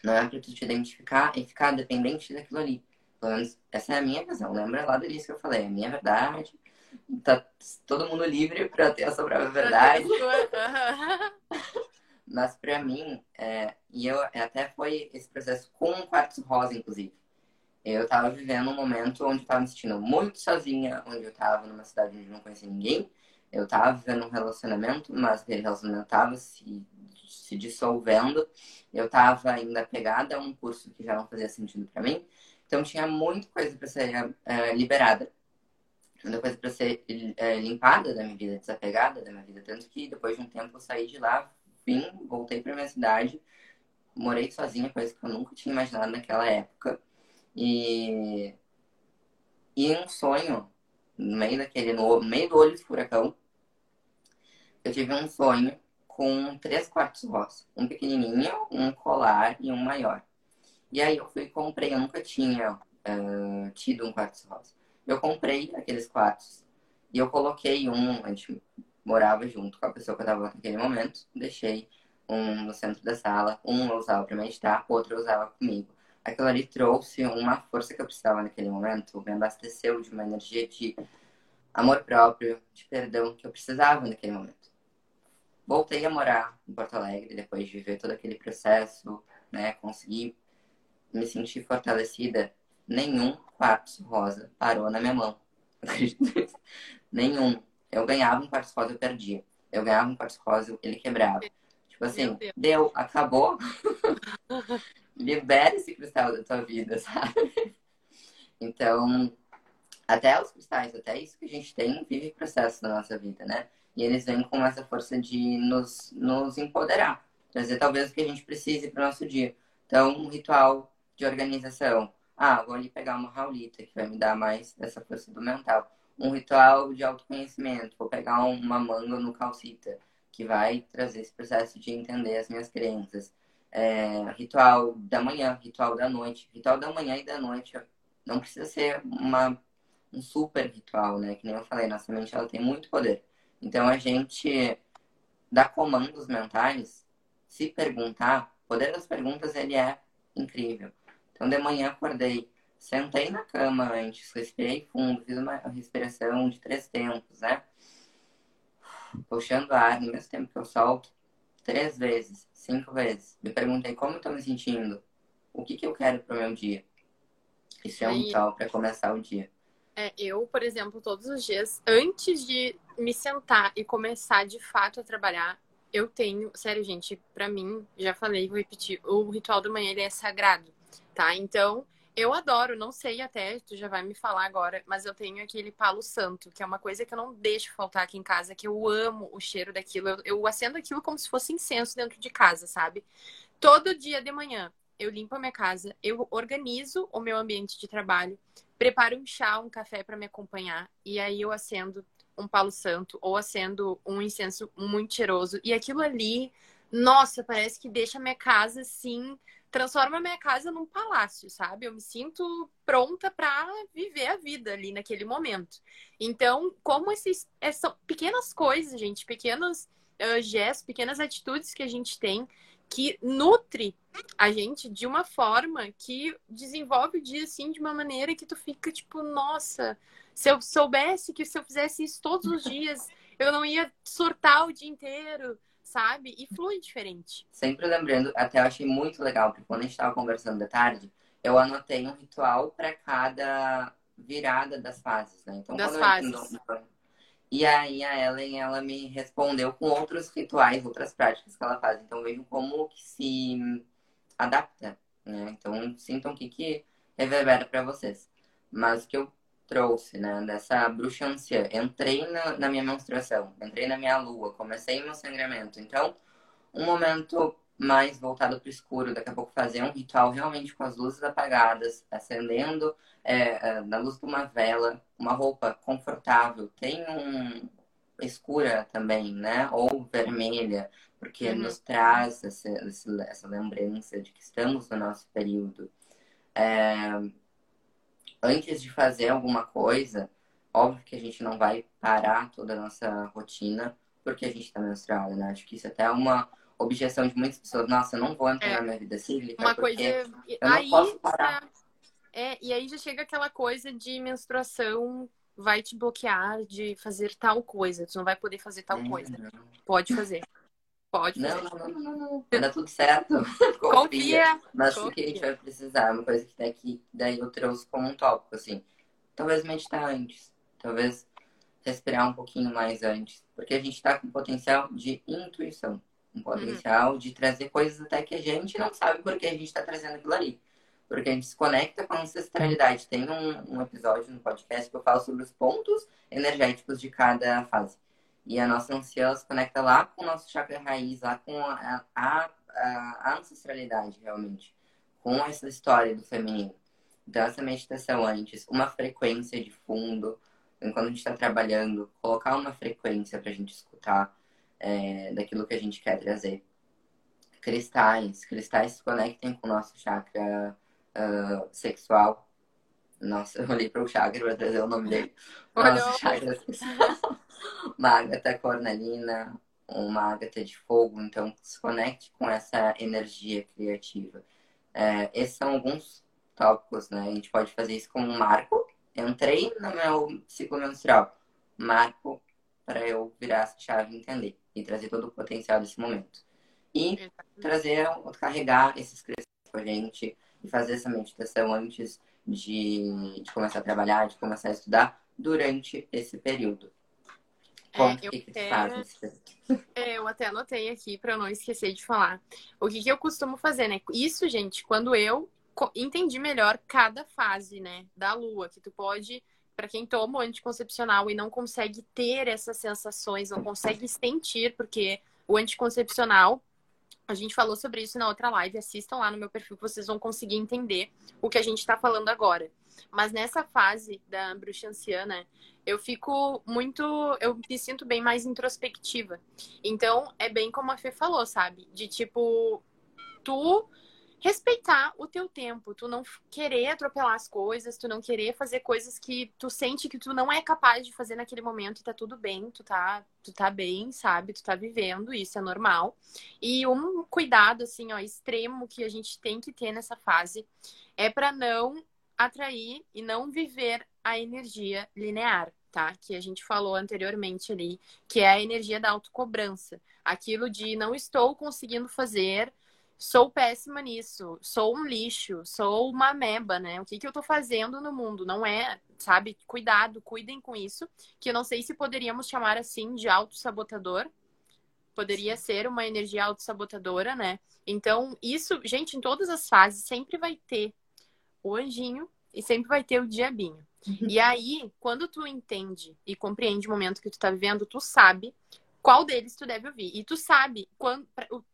Não é para tu te identificar e ficar dependente daquilo ali. Pelo menos essa é a minha visão. Lembra lá do início que eu falei, é a minha verdade. Tá todo mundo livre para ter a sua própria verdade. <laughs> Mas para mim, é, e eu até foi esse processo com um quartzo rosa, inclusive. Eu tava vivendo um momento onde eu tava me sentindo muito sozinha, onde eu tava numa cidade onde não conhecia ninguém. Eu tava vivendo um relacionamento, mas aquele relacionamento tava se, se dissolvendo. Eu tava ainda pegada a um curso que já não fazia sentido para mim. Então tinha muita coisa para ser é, liberada, muita coisa para ser é, limpada da minha vida, desapegada da minha vida. Tanto que depois de um tempo eu saí de lá, vim, voltei para minha cidade, morei sozinha, coisa que eu nunca tinha imaginado naquela época. E, e um sonho, no meio daquele, no meio do olho do furacão, eu tive um sonho com três quartos rosa. Um pequenininho, um colar e um maior. E aí eu fui e comprei, eu nunca tinha uh, tido um quartzo rosa. Eu comprei aqueles quartos e eu coloquei um, a gente morava junto com a pessoa que eu tava naquele momento, deixei um no centro da sala, um eu usava para meditar, outro eu usava comigo. Aquilo ali trouxe uma força que eu precisava naquele momento, me abasteceu de uma energia de amor próprio, de perdão que eu precisava naquele momento. Voltei a morar em Porto Alegre depois de viver todo aquele processo, né? Consegui me senti fortalecida, nenhum quartzo rosa parou na minha mão. <laughs> nenhum. Eu ganhava um quartzo rosa, eu perdia. Eu ganhava um quartzo rosa, ele quebrava. Tipo assim, deu, acabou. <laughs> Libere esse cristal da tua vida, sabe? Então, até os cristais, até isso que a gente tem, vive processo na nossa vida, né? E eles vêm com essa força de nos, nos empoderar, trazer talvez o que a gente precise para o nosso dia. Então, um ritual de organização. Ah, vou ali pegar uma raulita, que vai me dar mais essa força do mental. Um ritual de autoconhecimento. Vou pegar uma manga no calcita, que vai trazer esse processo de entender as minhas crenças. É, ritual da manhã, ritual da noite. Ritual da manhã e da noite não precisa ser uma, um super ritual, né? Que nem eu falei, nossa mente ela tem muito poder. Então a gente dá comandos mentais, se perguntar, o poder das perguntas ele é incrível. Então, de manhã acordei, sentei na cama antes, respirei fundo, fiz uma respiração de três tempos, né? Puxando ar no mesmo tempo que eu solto, três vezes, cinco vezes. Me perguntei como eu tô me sentindo, o que, que eu quero pro meu dia. Isso é um ritual para começar o dia. É, eu, por exemplo, todos os dias, antes de me sentar e começar de fato a trabalhar, eu tenho, sério, gente, para mim, já falei, vou repetir, o ritual da manhã ele é sagrado, tá? Então, eu adoro, não sei até, tu já vai me falar agora, mas eu tenho aquele palo santo, que é uma coisa que eu não deixo faltar aqui em casa, que eu amo o cheiro daquilo. Eu, eu acendo aquilo como se fosse incenso dentro de casa, sabe? Todo dia de manhã eu limpo a minha casa, eu organizo o meu ambiente de trabalho, preparo um chá, um café para me acompanhar, e aí eu acendo um palo santo ou acendo um incenso muito cheiroso. E aquilo ali, nossa, parece que deixa a minha casa assim, transforma a minha casa num palácio, sabe? Eu me sinto pronta para viver a vida ali naquele momento. Então, como esses essas pequenas coisas, gente, pequenos uh, gestos, pequenas atitudes que a gente tem que nutre a gente de uma forma que desenvolve o dia assim de uma maneira que tu fica tipo, nossa, se eu soubesse que se eu fizesse isso todos os dias, eu não ia surtar o dia inteiro, sabe? E flui diferente. Sempre lembrando, até eu achei muito legal, porque quando a gente estava conversando da tarde, eu anotei um ritual para cada virada das fases, né? Então, das fases. Eu... E aí a Ellen, ela me respondeu com outros rituais, outras práticas que ela faz. Então vejo como que se adapta, né? Então sintam o que que reverbera para vocês. Mas o que eu trouxe, né? Dessa bruxa anciã. Entrei na, na minha menstruação, entrei na minha lua, comecei meu sangramento. Então, um momento mais voltado para o escuro, daqui a pouco fazer um ritual realmente com as luzes apagadas, acendendo é, é na luz de uma vela, uma roupa confortável, tem um escura também, né? Ou vermelha, porque uhum. nos traz essa, essa lembrança de que estamos no nosso período. É, antes de fazer alguma coisa, óbvio que a gente não vai parar toda a nossa rotina porque a gente está menstruada, né? Acho que isso até é uma objeção de muitas pessoas. Nossa, eu não vou entrar é. na minha vida cívica uma porque coisa... eu não aí, posso parar. É, e aí já chega aquela coisa de menstruação vai te bloquear de fazer tal coisa. Tu não vai poder fazer tal coisa. Pode fazer. Pode não, não, não, não, não. Vai dar tudo certo. <laughs> Confia. Confia. Mas o que a gente vai precisar? Uma coisa que daqui, daí eu trouxe como um tópico, assim. Talvez meditar antes. Talvez respirar um pouquinho mais antes. Porque a gente está com potencial de intuição. Um potencial uhum. de trazer coisas até que a gente não sabe porque a gente está trazendo aquilo ali. Porque a gente se conecta com a ancestralidade. Tem um, um episódio no podcast que eu falo sobre os pontos energéticos de cada fase. E a nossa anciã se conecta lá com o nosso chakra raiz, lá com a, a, a, ancestralidade, realmente. Com essa história do feminino. Então, essa meditação antes, uma frequência de fundo, enquanto a gente está trabalhando, colocar uma frequência para a gente escutar é, daquilo que a gente quer trazer. Cristais. Cristais se conectem com o nosso chakra uh, sexual. Nossa, eu olhei para o chakra para trazer o nome dele. Nosso chakra sexual uma ágata cornalina, uma ágata de fogo, então se conecte com essa energia criativa. É, esses são alguns tópicos, né? A gente pode fazer isso com um marco. Entrei no meu ciclo menstrual. Marco para eu virar essa chave e entender. E trazer todo o potencial desse momento. E trazer, carregar esses crescimentos com a gente e fazer essa meditação antes de, de começar a trabalhar, de começar a estudar, durante esse período. Conta é, eu, que até, <laughs> é, eu até anotei aqui para não esquecer de falar. O que, que eu costumo fazer, né? Isso, gente, quando eu entendi melhor cada fase, né, da lua, que tu pode, para quem toma o anticoncepcional e não consegue ter essas sensações, não consegue sentir, porque o anticoncepcional, a gente falou sobre isso na outra live, assistam lá no meu perfil que vocês vão conseguir entender o que a gente está falando agora. Mas nessa fase da bruxa anciana, eu fico muito. Eu me sinto bem mais introspectiva. Então, é bem como a Fê falou, sabe? De tipo, tu respeitar o teu tempo, tu não querer atropelar as coisas, tu não querer fazer coisas que tu sente que tu não é capaz de fazer naquele momento e tá tudo bem, tu tá, tu tá bem, sabe? Tu tá vivendo, isso é normal. E um cuidado assim, ó, extremo que a gente tem que ter nessa fase é para não atrair e não viver a energia linear, tá? Que a gente falou anteriormente ali, que é a energia da autocobrança. Aquilo de não estou conseguindo fazer sou péssima nisso, sou um lixo, sou uma ameba, né? O que, que eu tô fazendo no mundo? Não é, sabe? Cuidado, cuidem com isso, que eu não sei se poderíamos chamar assim de autossabotador. Poderia ser uma energia autossabotadora, né? Então, isso, gente, em todas as fases sempre vai ter o anjinho e sempre vai ter o diabinho. E aí, quando tu entende e compreende o momento que tu tá vivendo, tu sabe qual deles tu deve ouvir. E tu sabe, quando,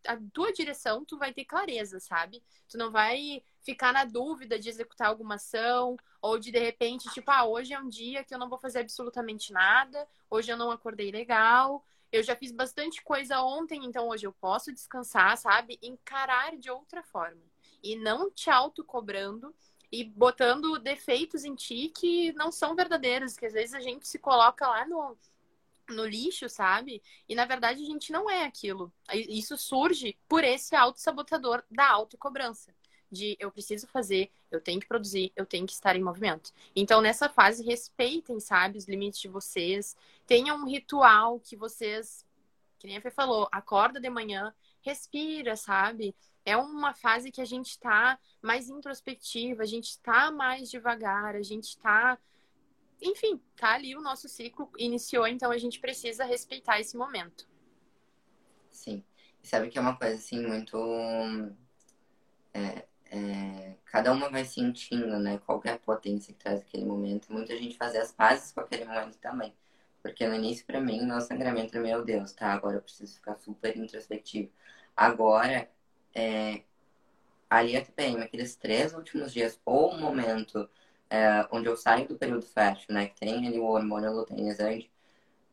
a tua direção, tu vai ter clareza, sabe? Tu não vai ficar na dúvida de executar alguma ação, ou de de repente, tipo, ah, hoje é um dia que eu não vou fazer absolutamente nada, hoje eu não acordei legal, eu já fiz bastante coisa ontem, então hoje eu posso descansar, sabe? Encarar de outra forma. E não te autocobrando e botando defeitos em ti que não são verdadeiros, que às vezes a gente se coloca lá no no lixo, sabe? E na verdade a gente não é aquilo. Isso surge por esse auto-sabotador da autocobrança. De eu preciso fazer, eu tenho que produzir, eu tenho que estar em movimento. Então, nessa fase, respeitem, sabe, os limites de vocês. Tenham um ritual que vocês, que nem a Fê falou, acorda de manhã, respira, sabe? É uma fase que a gente tá mais introspectiva, a gente tá mais devagar, a gente tá enfim, tá ali o nosso ciclo iniciou, então a gente precisa respeitar esse momento. Sim. E sabe que é uma coisa assim muito. É, é, cada uma vai sentindo, né? Qual é a potência que traz aquele momento. Muita gente fazer as pazes com aquele momento também. Porque no início, para mim, meu sangramento é meu Deus, tá? Agora eu preciso ficar super introspectivo. Agora, é, ali a TPM, aqueles três últimos dias, ou o momento é, onde eu saio do período fértil, né, que tem ali o hormônio luteinizante,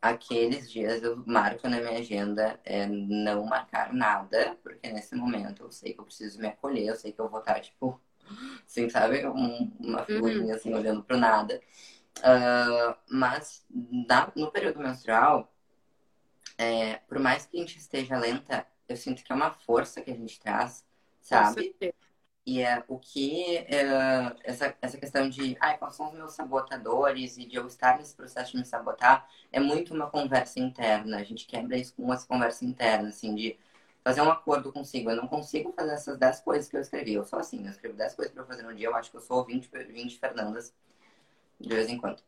aqueles dias eu marco na minha agenda é, não marcar nada, porque nesse momento eu sei que eu preciso me acolher, eu sei que eu vou estar, tipo, assim, sabe, um, uma uhum. figurinha assim, olhando pro nada. Uh, mas no período menstrual, é, por mais que a gente esteja lenta, eu sinto que é uma força que a gente traz, sabe? E é o que é, essa, essa questão de ah, quais são os meus sabotadores e de eu estar nesse processo de me sabotar é muito uma conversa interna. A gente quebra isso com uma conversa interna, assim, de fazer um acordo consigo. Eu não consigo fazer essas 10 coisas que eu escrevi. Eu sou assim, eu escrevo 10 coisas para fazer no dia, eu acho que eu sou 20, 20 Fernandas de vez em quando.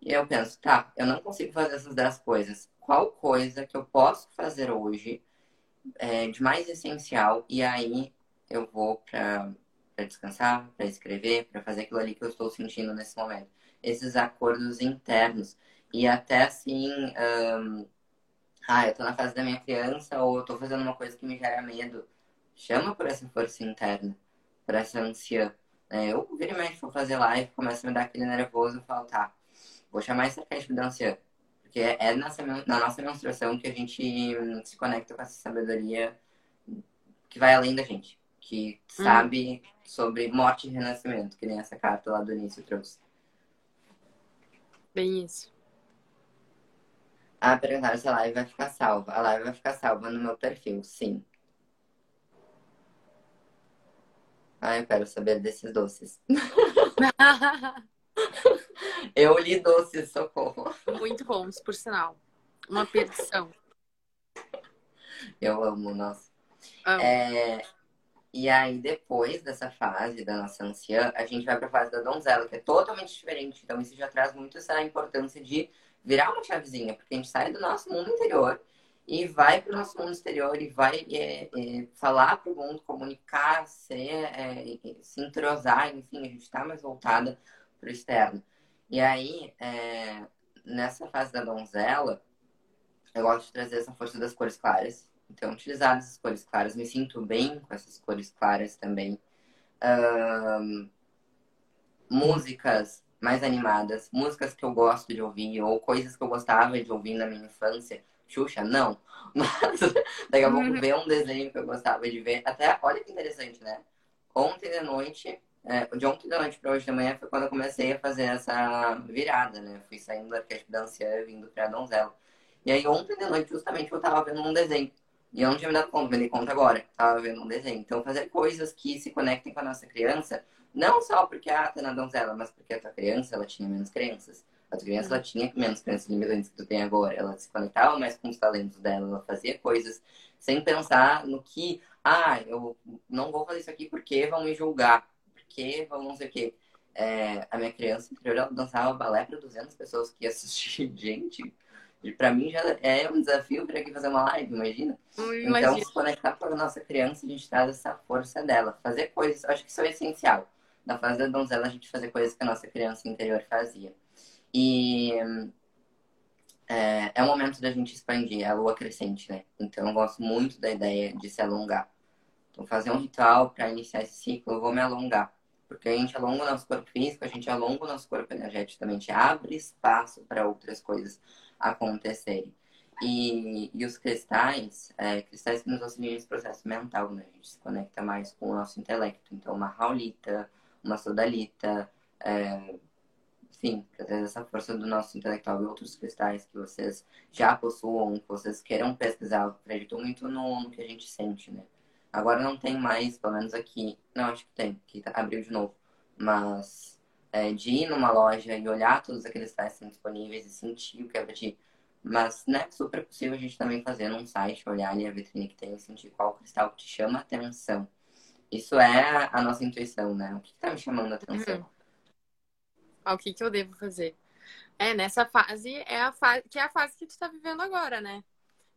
E eu penso, tá, eu não consigo fazer essas 10 coisas. Qual coisa que eu posso fazer hoje é, de mais essencial? E aí eu vou para para descansar, para escrever, para fazer aquilo ali que eu estou sentindo nesse momento. Esses acordos internos. E até assim, ah, eu tô na fase da minha criança ou eu tô fazendo uma coisa que me gera medo. Chama por essa força interna, por essa anciã. É, eu vira e mexe, vou fazer live, começa a me dar aquele nervoso e falo, tá, vou chamar esse arquétipo da anciã. Porque é nessa, na nossa menstruação que a gente se conecta com essa sabedoria que vai além da gente que hum. sabe sobre morte e renascimento, que nem essa carta lá do início trouxe. Bem isso. Ah, perguntaram se a live vai ficar salva. A live vai ficar salva no meu perfil, sim. Ah, eu quero saber desses doces. <laughs> eu li doces, socorro. Muito bons, por sinal. Uma perdição. Eu amo, nossa. Amo. É, e aí, depois dessa fase da nossa anciã, a gente vai para a fase da donzela, que é totalmente diferente. Então, isso já traz muito essa importância de virar uma chavezinha, porque a gente sai do nosso mundo interior e vai para o nosso mundo exterior e vai é, é, falar para o mundo, comunicar, ser, é, se entrosar, enfim, a gente está mais voltada para o externo. E aí, é, nessa fase da donzela, eu gosto de trazer essa força das cores claras, então, utilizar essas cores claras, me sinto bem com essas cores claras também. Músicas mais animadas, músicas que eu gosto de ouvir, ou coisas que eu gostava de ouvir na minha infância. Xuxa, não. <laughs> Mas daqui a pouco uhum. ver um desenho que eu gostava de ver. Até, olha que interessante, né? Ontem de noite, é, de ontem da noite para hoje de manhã foi quando eu comecei a fazer essa virada, né? Fui saindo da arquétipo da anciã vindo pra donzela. E aí ontem de noite, justamente, eu tava vendo um desenho. E eu não tinha me dado conta, me dei conta agora. Tava vendo um desenho. Então, fazer coisas que se conectem com a nossa criança, não só porque a tá na donzela, mas porque a tua criança, ela tinha menos crenças. A tua criança, ela tinha menos crenças limitantes que tu tem agora. Ela se conectava mais com os talentos dela, ela fazia coisas sem pensar no que, ah, eu não vou fazer isso aqui porque vão me julgar, porque vão não sei o quê. É, a minha criança interior, ela dançava balé para 200 pessoas que assistiam. <laughs> Gente, para mim já é um desafio para aqui fazer uma live, imagina? Imagina. Então, se conectar com a nossa criança, a gente traz essa força dela. Fazer coisas, acho que isso é essencial. Na fase da donzela, a gente fazer coisas que a nossa criança interior fazia. E é, é o momento da gente expandir, é a lua crescente, né? Então, eu gosto muito da ideia de se alongar. Então, fazer um ritual para iniciar esse ciclo, eu vou me alongar. Porque a gente alonga o nosso corpo físico, a gente alonga o nosso corpo energético também, a gente abre espaço para outras coisas acontecerem. E, e os cristais, é, cristais que nos auxiliam nesse processo mental, né? A gente se conecta mais com o nosso intelecto. Então, uma raulita, uma sodalita, é, enfim, para trazer essa força do nosso intelectual e outros cristais que vocês já possuam, que vocês queiram pesquisar. Eu acredito muito no, no que a gente sente, né? Agora não tem mais, pelo menos aqui. Não, acho que tem, que abriu de novo. Mas é, de ir numa loja e olhar todos aqueles estão disponíveis e sentir o que é pra ti. Mas, né, super possível a gente também fazer num site, olhar ali a vitrine que tem e sentir qual cristal que te chama a atenção. Isso é a nossa intuição, né? O que, que tá me chamando a atenção? Uhum. O que, que eu devo fazer? É, nessa fase é a fase que é a fase que tu tá vivendo agora, né?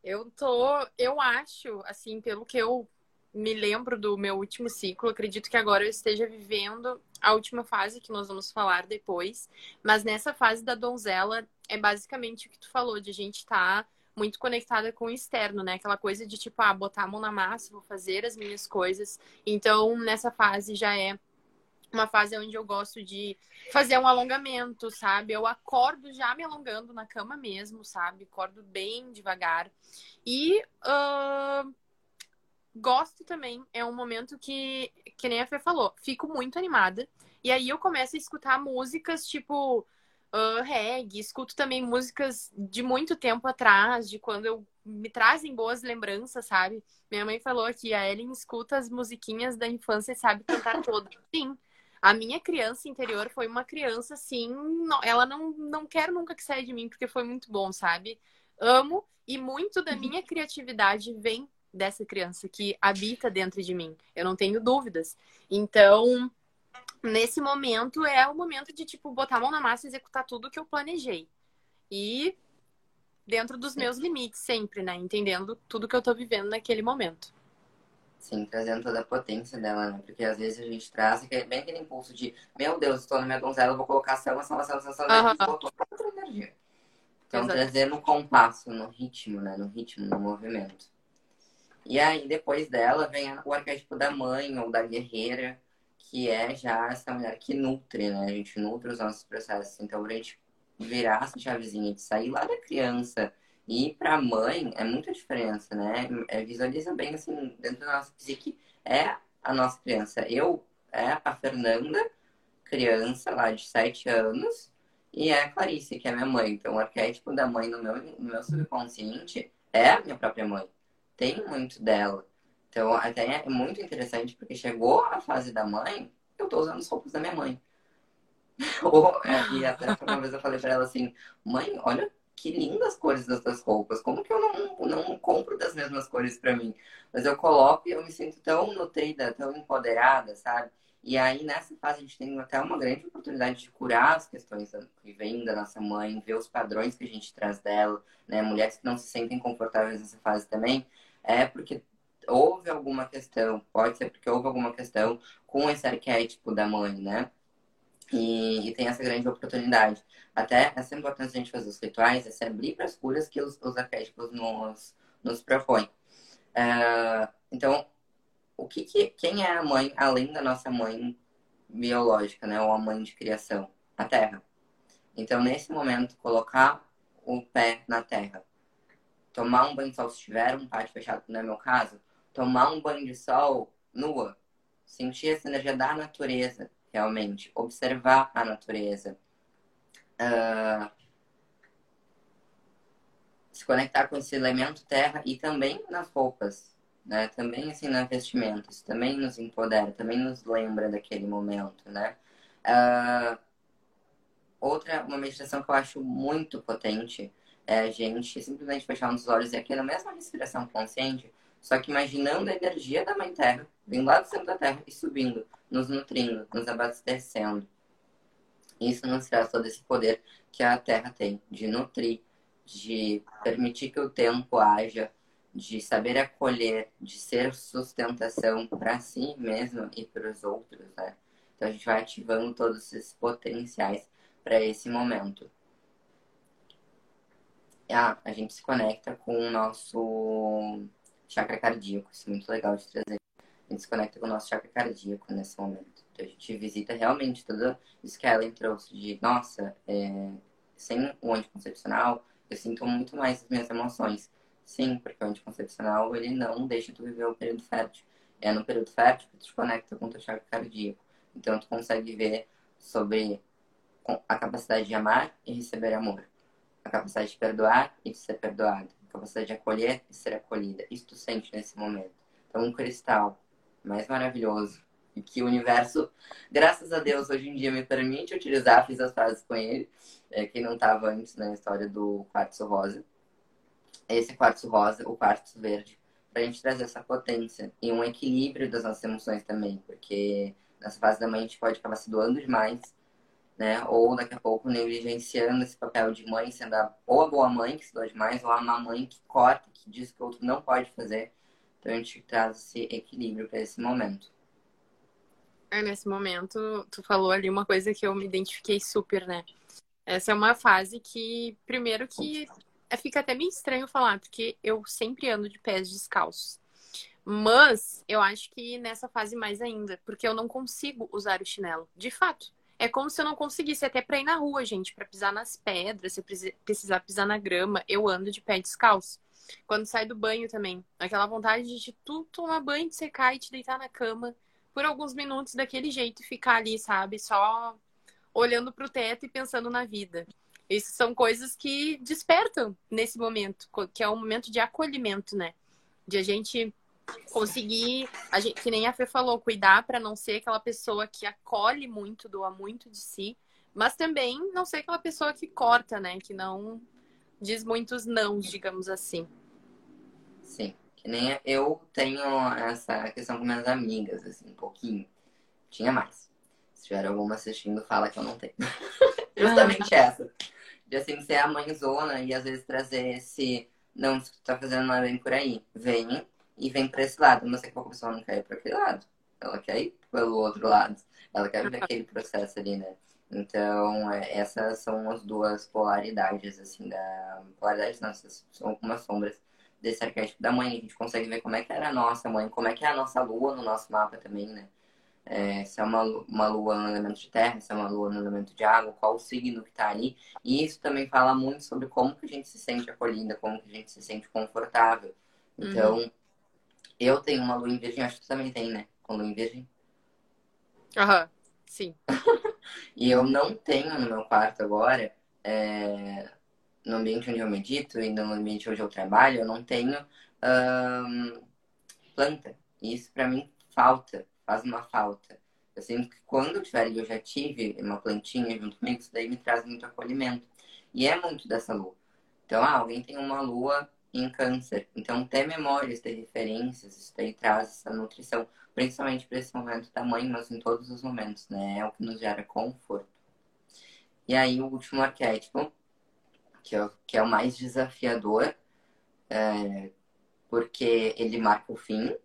Eu tô, eu acho, assim, pelo que eu me lembro do meu último ciclo. Acredito que agora eu esteja vivendo a última fase que nós vamos falar depois. Mas nessa fase da donzela é basicamente o que tu falou, de a gente estar tá muito conectada com o externo, né? Aquela coisa de tipo, ah, botar a mão na massa, vou fazer as minhas coisas. Então, nessa fase já é uma fase onde eu gosto de fazer um alongamento, sabe? Eu acordo já me alongando na cama mesmo, sabe? Acordo bem devagar. E uh, gosto também, é um momento que, que nem a Fê falou, fico muito animada. E aí eu começo a escutar músicas tipo uh, reggae, escuto também músicas de muito tempo atrás, de quando eu me trazem boas lembranças, sabe? Minha mãe falou que a Ellen escuta as musiquinhas da infância e sabe cantar todas. <laughs> Sim. A minha criança interior foi uma criança assim, ela não, não quer nunca que saia de mim, porque foi muito bom, sabe? Amo e muito da minha criatividade vem dessa criança que habita dentro de mim. Eu não tenho dúvidas. Então, nesse momento é o momento de tipo botar a mão na massa e executar tudo que eu planejei. E dentro dos meus limites sempre, né, entendendo tudo que eu tô vivendo naquele momento. Sim, trazendo toda a potência dela, né? Porque às vezes a gente traz aquele, bem aquele impulso de, meu Deus, estou na minha donzela, vou colocar ação, ação, ação, ação, ação, uhum. voltou outra energia. Então, Exato. trazer no compasso, no ritmo, né? No ritmo, no movimento. E aí, depois dela, vem o arquétipo da mãe ou da guerreira, que é já essa mulher que nutre, né? A gente nutre os nossos processos. Então, pra gente virar essa chavezinha de sair lá da criança e ir pra mãe, é muita diferença, né? É, visualiza bem, assim, dentro da nossa psique, é a nossa criança. Eu, é a Fernanda, criança lá de 7 anos, e é a Clarice, que é minha mãe. Então, o arquétipo da mãe no meu, no meu subconsciente é a minha própria mãe tem muito dela. Então, até é muito interessante, porque chegou a fase da mãe, eu tô usando as roupas da minha mãe. <laughs> É, e até uma vez eu falei pra ela assim, mãe, olha que lindas cores das tuas roupas. Como que eu não, não compro das mesmas cores para mim? Mas eu coloco e eu me sinto tão nutrida, tão empoderada, sabe? E aí, nessa fase, a gente tem até uma grande oportunidade de curar as questões que vêm da nossa mãe, ver os padrões que a gente traz dela, né? Mulheres que não se sentem confortáveis nessa fase também, é porque houve alguma questão, pode ser porque houve alguma questão com esse arquétipo da mãe, né? E, e tem essa grande oportunidade. Até essa importância de a gente fazer os rituais é se abrir para as curas que os, os arquétipos nos, nos propõem. Uh, então, o que, que, quem é a mãe além da nossa mãe biológica, né? Ou a mãe de criação? A terra. Então, nesse momento, colocar o pé na terra tomar um banho de sol se tiver um pátio fechado, não é meu caso, tomar um banho de sol nua, sentir essa energia da natureza, realmente, observar a natureza. Uh, se conectar com esse elemento terra e também nas roupas, né? Também assim na vestimentos, também nos empodera, também nos lembra daquele momento, né? Uh, outra uma meditação que eu acho muito potente é a gente simplesmente fechar os olhos e aqui na mesma respiração consciente, Só que imaginando a energia da Mãe Terra, vindo lá do centro da Terra e subindo, nos nutrindo, nos abastecendo. Isso nos traz todo esse poder que a Terra tem de nutrir, de permitir que o tempo haja, de saber acolher, de ser sustentação para si mesmo e para os outros, né? Então a gente vai ativando todos esses potenciais para esse momento. Ah, a gente se conecta com o nosso chakra cardíaco, isso é muito legal de trazer. A gente se conecta com o nosso chakra cardíaco nesse momento. Então a gente visita realmente tudo isso que a Ellen trouxe de, nossa, é, sem o anticoncepcional, eu sinto muito mais as minhas emoções. Sim, porque o anticoncepcional, ele não deixa tu viver o período fértil. É no período fértil que tu te conecta com o teu chakra cardíaco. Então, tu consegue ver sobre a capacidade de amar e receber amor. A capacidade de perdoar e de ser perdoado. A capacidade de acolher e ser acolhida. Isso tu sente nesse momento. Então, um cristal mais maravilhoso e que o universo, graças a Deus, hoje em dia me permite utilizar. Fiz as frases com ele. É, quem não estava antes na história do quartzo rosa esse quartzo rosa, o quartzo verde, para a gente trazer essa potência e um equilíbrio das nossas emoções também, porque nessa fase da mãe a gente pode acabar se doando demais, né? Ou daqui a pouco negligenciando esse papel de mãe, sendo a, ou a boa mãe que se doa demais, ou a má mãe que corta, que diz que o outro não pode fazer. Então a gente traz esse equilíbrio para esse momento. É, nesse momento, tu falou ali uma coisa que eu me identifiquei super, né? Essa é uma fase que, primeiro que é, fica até meio estranho falar, porque eu sempre ando de pés descalços. Mas eu acho que nessa fase mais ainda, porque eu não consigo usar o chinelo. De fato. É como se eu não conseguisse até pra ir na rua, gente, para pisar nas pedras, se precisar pisar na grama, eu ando de pé descalço. Quando sai do banho também, aquela vontade de tu tomar banho, de secar e te deitar na cama por alguns minutos daquele jeito e ficar ali, sabe, só olhando pro teto e pensando na vida. Isso são coisas que despertam nesse momento, que é um momento de acolhimento, né? De a gente conseguir, a gente, que nem a Fê falou, cuidar para não ser aquela pessoa que acolhe muito, doa muito de si, mas também não ser aquela pessoa que corta, né? Que não diz muitos não, digamos assim. Sim, que nem eu tenho essa questão com minhas amigas, assim, um pouquinho. Tinha mais. Se tiver alguma assistindo, fala que eu não tenho. <laughs> Justamente essa de assim ser a mãezona e às vezes trazer esse não, se tu tá fazendo nada bem por aí, vem e vem pra esse lado. Não sei que a pessoa não quer ir pra aquele lado. Ela quer ir pelo outro lado. Ela quer ver aquele processo ali, né? Então, é, essas são as duas polaridades, assim, da. Polaridades, não, são algumas sombras desse arquétipo da mãe. A gente consegue ver como é que era a nossa mãe, como é que é a nossa lua no nosso mapa também, né? é, se é uma, uma lua no elemento de terra, se é uma lua no elemento de água, qual o signo que está ali. E isso também fala muito sobre como que a gente se sente acolhida, como que a gente se sente confortável. Então, uhum. Eu tenho uma lua em virgem, acho que tu também tem, né? Com lua em virgem. Aham, sim. <laughs> e eu não tenho no meu quarto agora, é, no ambiente onde eu medito e no ambiente onde eu trabalho, eu não tenho planta. E isso para mim falta faz uma falta. Eu sinto que quando eu tiver, eu já tive uma plantinha junto comigo, isso daí me traz muito acolhimento. E é muito dessa lua. Então, ah, alguém tem uma lua em câncer. Então, ter memórias, ter referências, isso daí traz essa nutrição, principalmente para esse momento da mãe, mas em todos os momentos, né? É o que nos gera conforto. E aí, o último arquétipo, que é, que é o mais desafiador, é, porque ele marca o fim,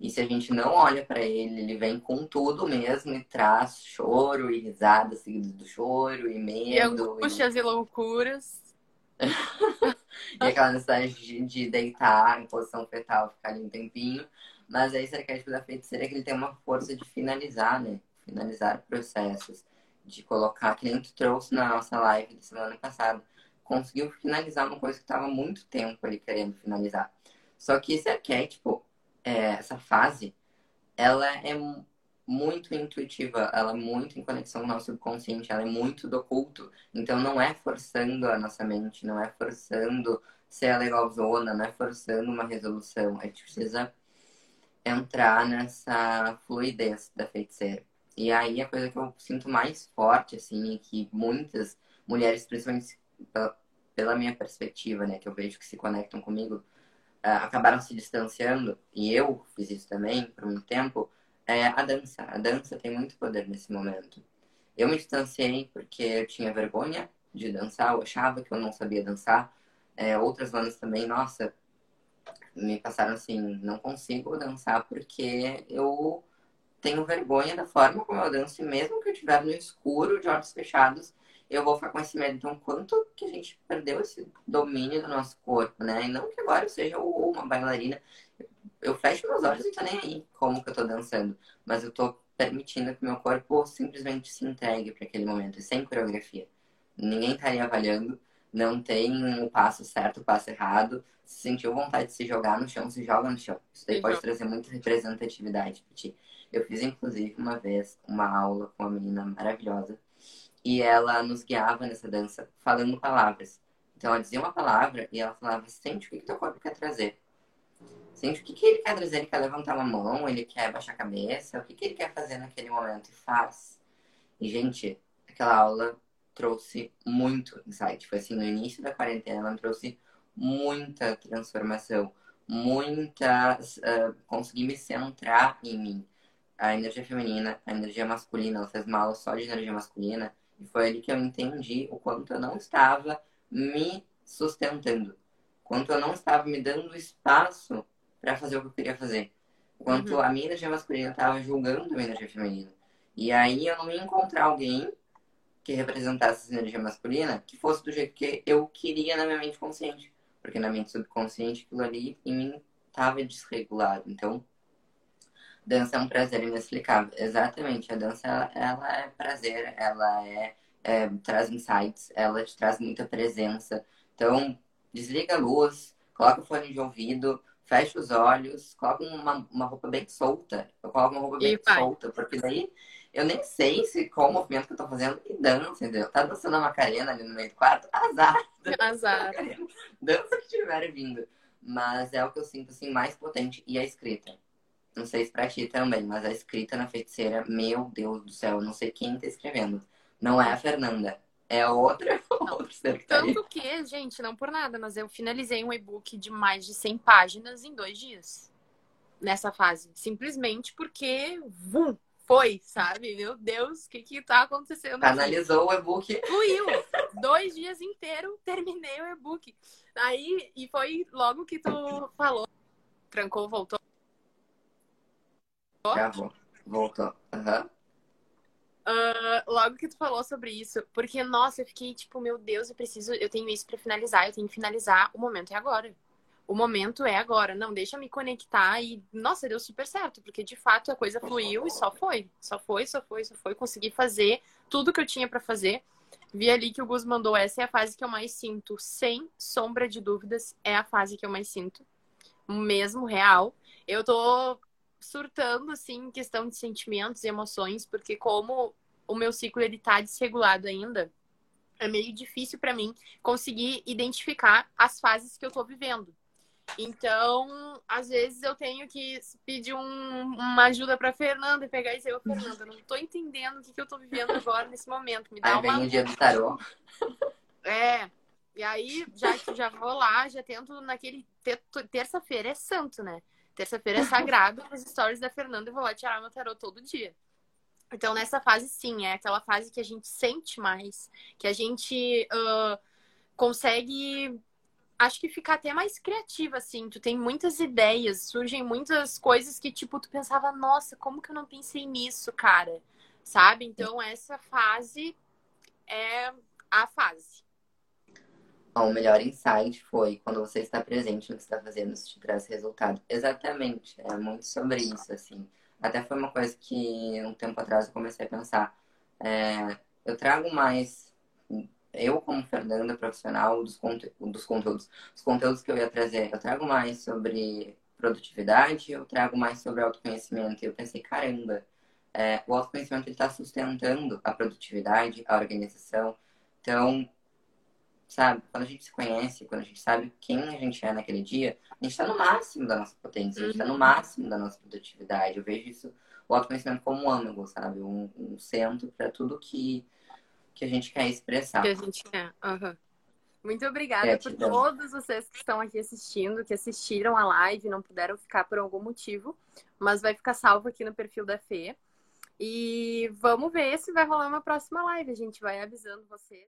e se a gente não olha para ele, ele vem com tudo mesmo e traz choro e risada seguido do choro e medo. E angústias e, e loucuras. <laughs> e aquela necessidade de, de, deitar em posição fetal, ficar ali um tempinho. Mas aí esse arquétipo da feiticeira é que ele tem uma força de finalizar, né? Finalizar processos. De colocar, que nem tu trouxe na nossa live de semana passada. Conseguiu finalizar uma coisa que estava muito tempo ali querendo finalizar. Só que esse arquétipo, é, essa fase, ela é muito intuitiva, ela é muito em conexão com o nosso subconsciente, ela é muito do oculto. Então não é forçando a nossa mente, não é forçando ser a legalzona, não é forçando uma resolução. A gente precisa entrar nessa fluidez da feiticeira. E aí a coisa que eu sinto mais forte, assim, é que muitas mulheres, principalmente pela, pela minha perspectiva, né, que eu vejo que se conectam comigo, acabaram se distanciando, e eu fiz isso também por muito tempo, é a dança. A dança tem muito poder nesse momento. Eu me distanciei porque eu tinha vergonha de dançar, eu achava que eu não sabia dançar. É, outras bandas também, nossa, me passaram assim, não consigo dançar porque eu tenho vergonha da forma como eu danço, e mesmo que eu estiver no escuro, de olhos fechados, eu vou ficar com esse medo. Então, quanto que a gente perdeu esse domínio do nosso corpo, né? E não que agora eu seja uma bailarina. Eu fecho meus olhos e tô nem aí como que eu tô dançando. Mas eu tô permitindo que meu corpo simplesmente se entregue para aquele momento, sem coreografia. Ninguém tá aí avaliando, não tem o passo certo, o passo errado. Se sentiu vontade de se jogar no chão, se joga no chão. Isso daí pode trazer muita representatividade pra ti. Eu fiz, inclusive, uma vez uma aula com uma menina maravilhosa e ela nos guiava nessa dança falando palavras. Então ela dizia uma palavra e ela falava: sente o que, que teu corpo quer trazer. Sente o que, que ele quer trazer. Ele quer levantar uma mão, ele quer baixar a cabeça, o que, que ele quer fazer naquele momento e faz. E, gente, aquela aula trouxe muito insight. Foi assim, no início da quarentena, ela trouxe muita transformação, muita. Uh, consegui me centrar em mim. A energia feminina, a energia masculina, ela fez mal só de energia masculina. E foi ali que eu entendi o quanto eu não estava me sustentando. Quanto eu não estava me dando espaço para fazer o que eu queria fazer. Quanto uhum. a minha energia masculina estava julgando a minha energia feminina. E aí eu não ia encontrar alguém que representasse essa energia masculina que fosse do jeito que eu queria na minha mente consciente. Porque na mente subconsciente aquilo ali em mim estava desregulado. Então, dança é um prazer inexplicável. Exatamente, a dança ela, ela é prazer, ela é, é, traz insights, ela te traz muita presença. Então, desliga a luz, coloca o fone de ouvido, fecha os olhos, coloca uma, uma roupa bem solta. Eu coloco uma roupa bem solta, porque daí eu nem sei se qual o movimento que eu tô fazendo e dança, entendeu? Tá dançando a Macarena ali no meio do quarto, azar. Azar. <laughs> Dança que estiver vindo. Mas é o que eu sinto, assim, mais potente. E a escrita. Não sei se pra ti também, mas a escrita na feiticeira, meu Deus do céu, eu não sei quem tá escrevendo. Não é a Fernanda. É outra, <laughs> outra secretaria. Tanto que, gente, não por nada, mas eu finalizei um e-book de mais de 100 páginas em dois dias. Nessa fase. Simplesmente porque, vum, foi, sabe? Meu Deus, o que que tá acontecendo? Analisou o e-book. Fluiu. <laughs> Dois dias inteiros, terminei o e-book. Aí, e foi logo que tu falou. Trancou, voltou. Gravou. Voltou. Uhum. Uh, logo que tu falou sobre isso, porque, nossa, eu fiquei tipo, meu Deus, eu preciso, eu tenho isso para finalizar, eu tenho que finalizar, o momento é agora o momento é agora. Não, deixa me conectar e, nossa, deu super certo, porque de fato a coisa fluiu e só foi. Só foi, só foi, só foi. Consegui fazer tudo que eu tinha para fazer. Vi ali que o Gus mandou, essa é a fase que eu mais sinto, sem sombra de dúvidas, é a fase que eu mais sinto. Mesmo real. Eu tô surtando, assim, em questão de sentimentos e emoções, porque como o meu ciclo, ele tá desregulado ainda, é meio difícil para mim conseguir identificar as fases que eu tô vivendo. Então, às vezes eu tenho que pedir um, uma ajuda para Fernanda e pegar e dizer, Fernanda, não tô entendendo o que, que eu tô vivendo agora nesse momento. Me dá aí uma. Vem o dia do tarô. <laughs> É. E aí, já, já vou lá, já tento naquele. Terça-feira é santo, né? Terça-feira é sagrado as stories da Fernanda e vou lá tirar meu tarô todo dia. Então, nessa fase, sim, é aquela fase que a gente sente mais, que a gente uh, consegue acho que fica até mais criativa, assim. Tu tem muitas ideias, surgem muitas coisas que, tipo, tu pensava, nossa, como que eu não pensei nisso, cara? Sabe? Então, essa fase é a fase. O melhor insight foi quando você está presente no que está fazendo, isso te traz resultado. Exatamente, é muito sobre isso, assim. Até foi uma coisa que um tempo atrás eu comecei a pensar. É, eu trago mais eu, como Fernanda, profissional dos, conte dos conteúdos, os conteúdos que eu ia trazer, eu trago mais sobre produtividade, eu trago mais sobre autoconhecimento. E eu pensei, caramba, é, o autoconhecimento está sustentando a produtividade, a organização. Então, sabe, quando a gente se conhece, quando a gente sabe quem a gente é naquele dia, a gente está no máximo da nossa potência, a gente está no uhum. máximo da nossa produtividade. Eu vejo isso, o autoconhecimento como um âmago, sabe? Um, um centro para tudo que que a gente quer expressar. Que a gente quer. Uhum. Muito obrigada Gratidão. por todos vocês que estão aqui assistindo, que assistiram a live, não puderam ficar por algum motivo, mas vai ficar salvo aqui no perfil da Fê. E vamos ver se vai rolar uma próxima live. A gente vai avisando vocês.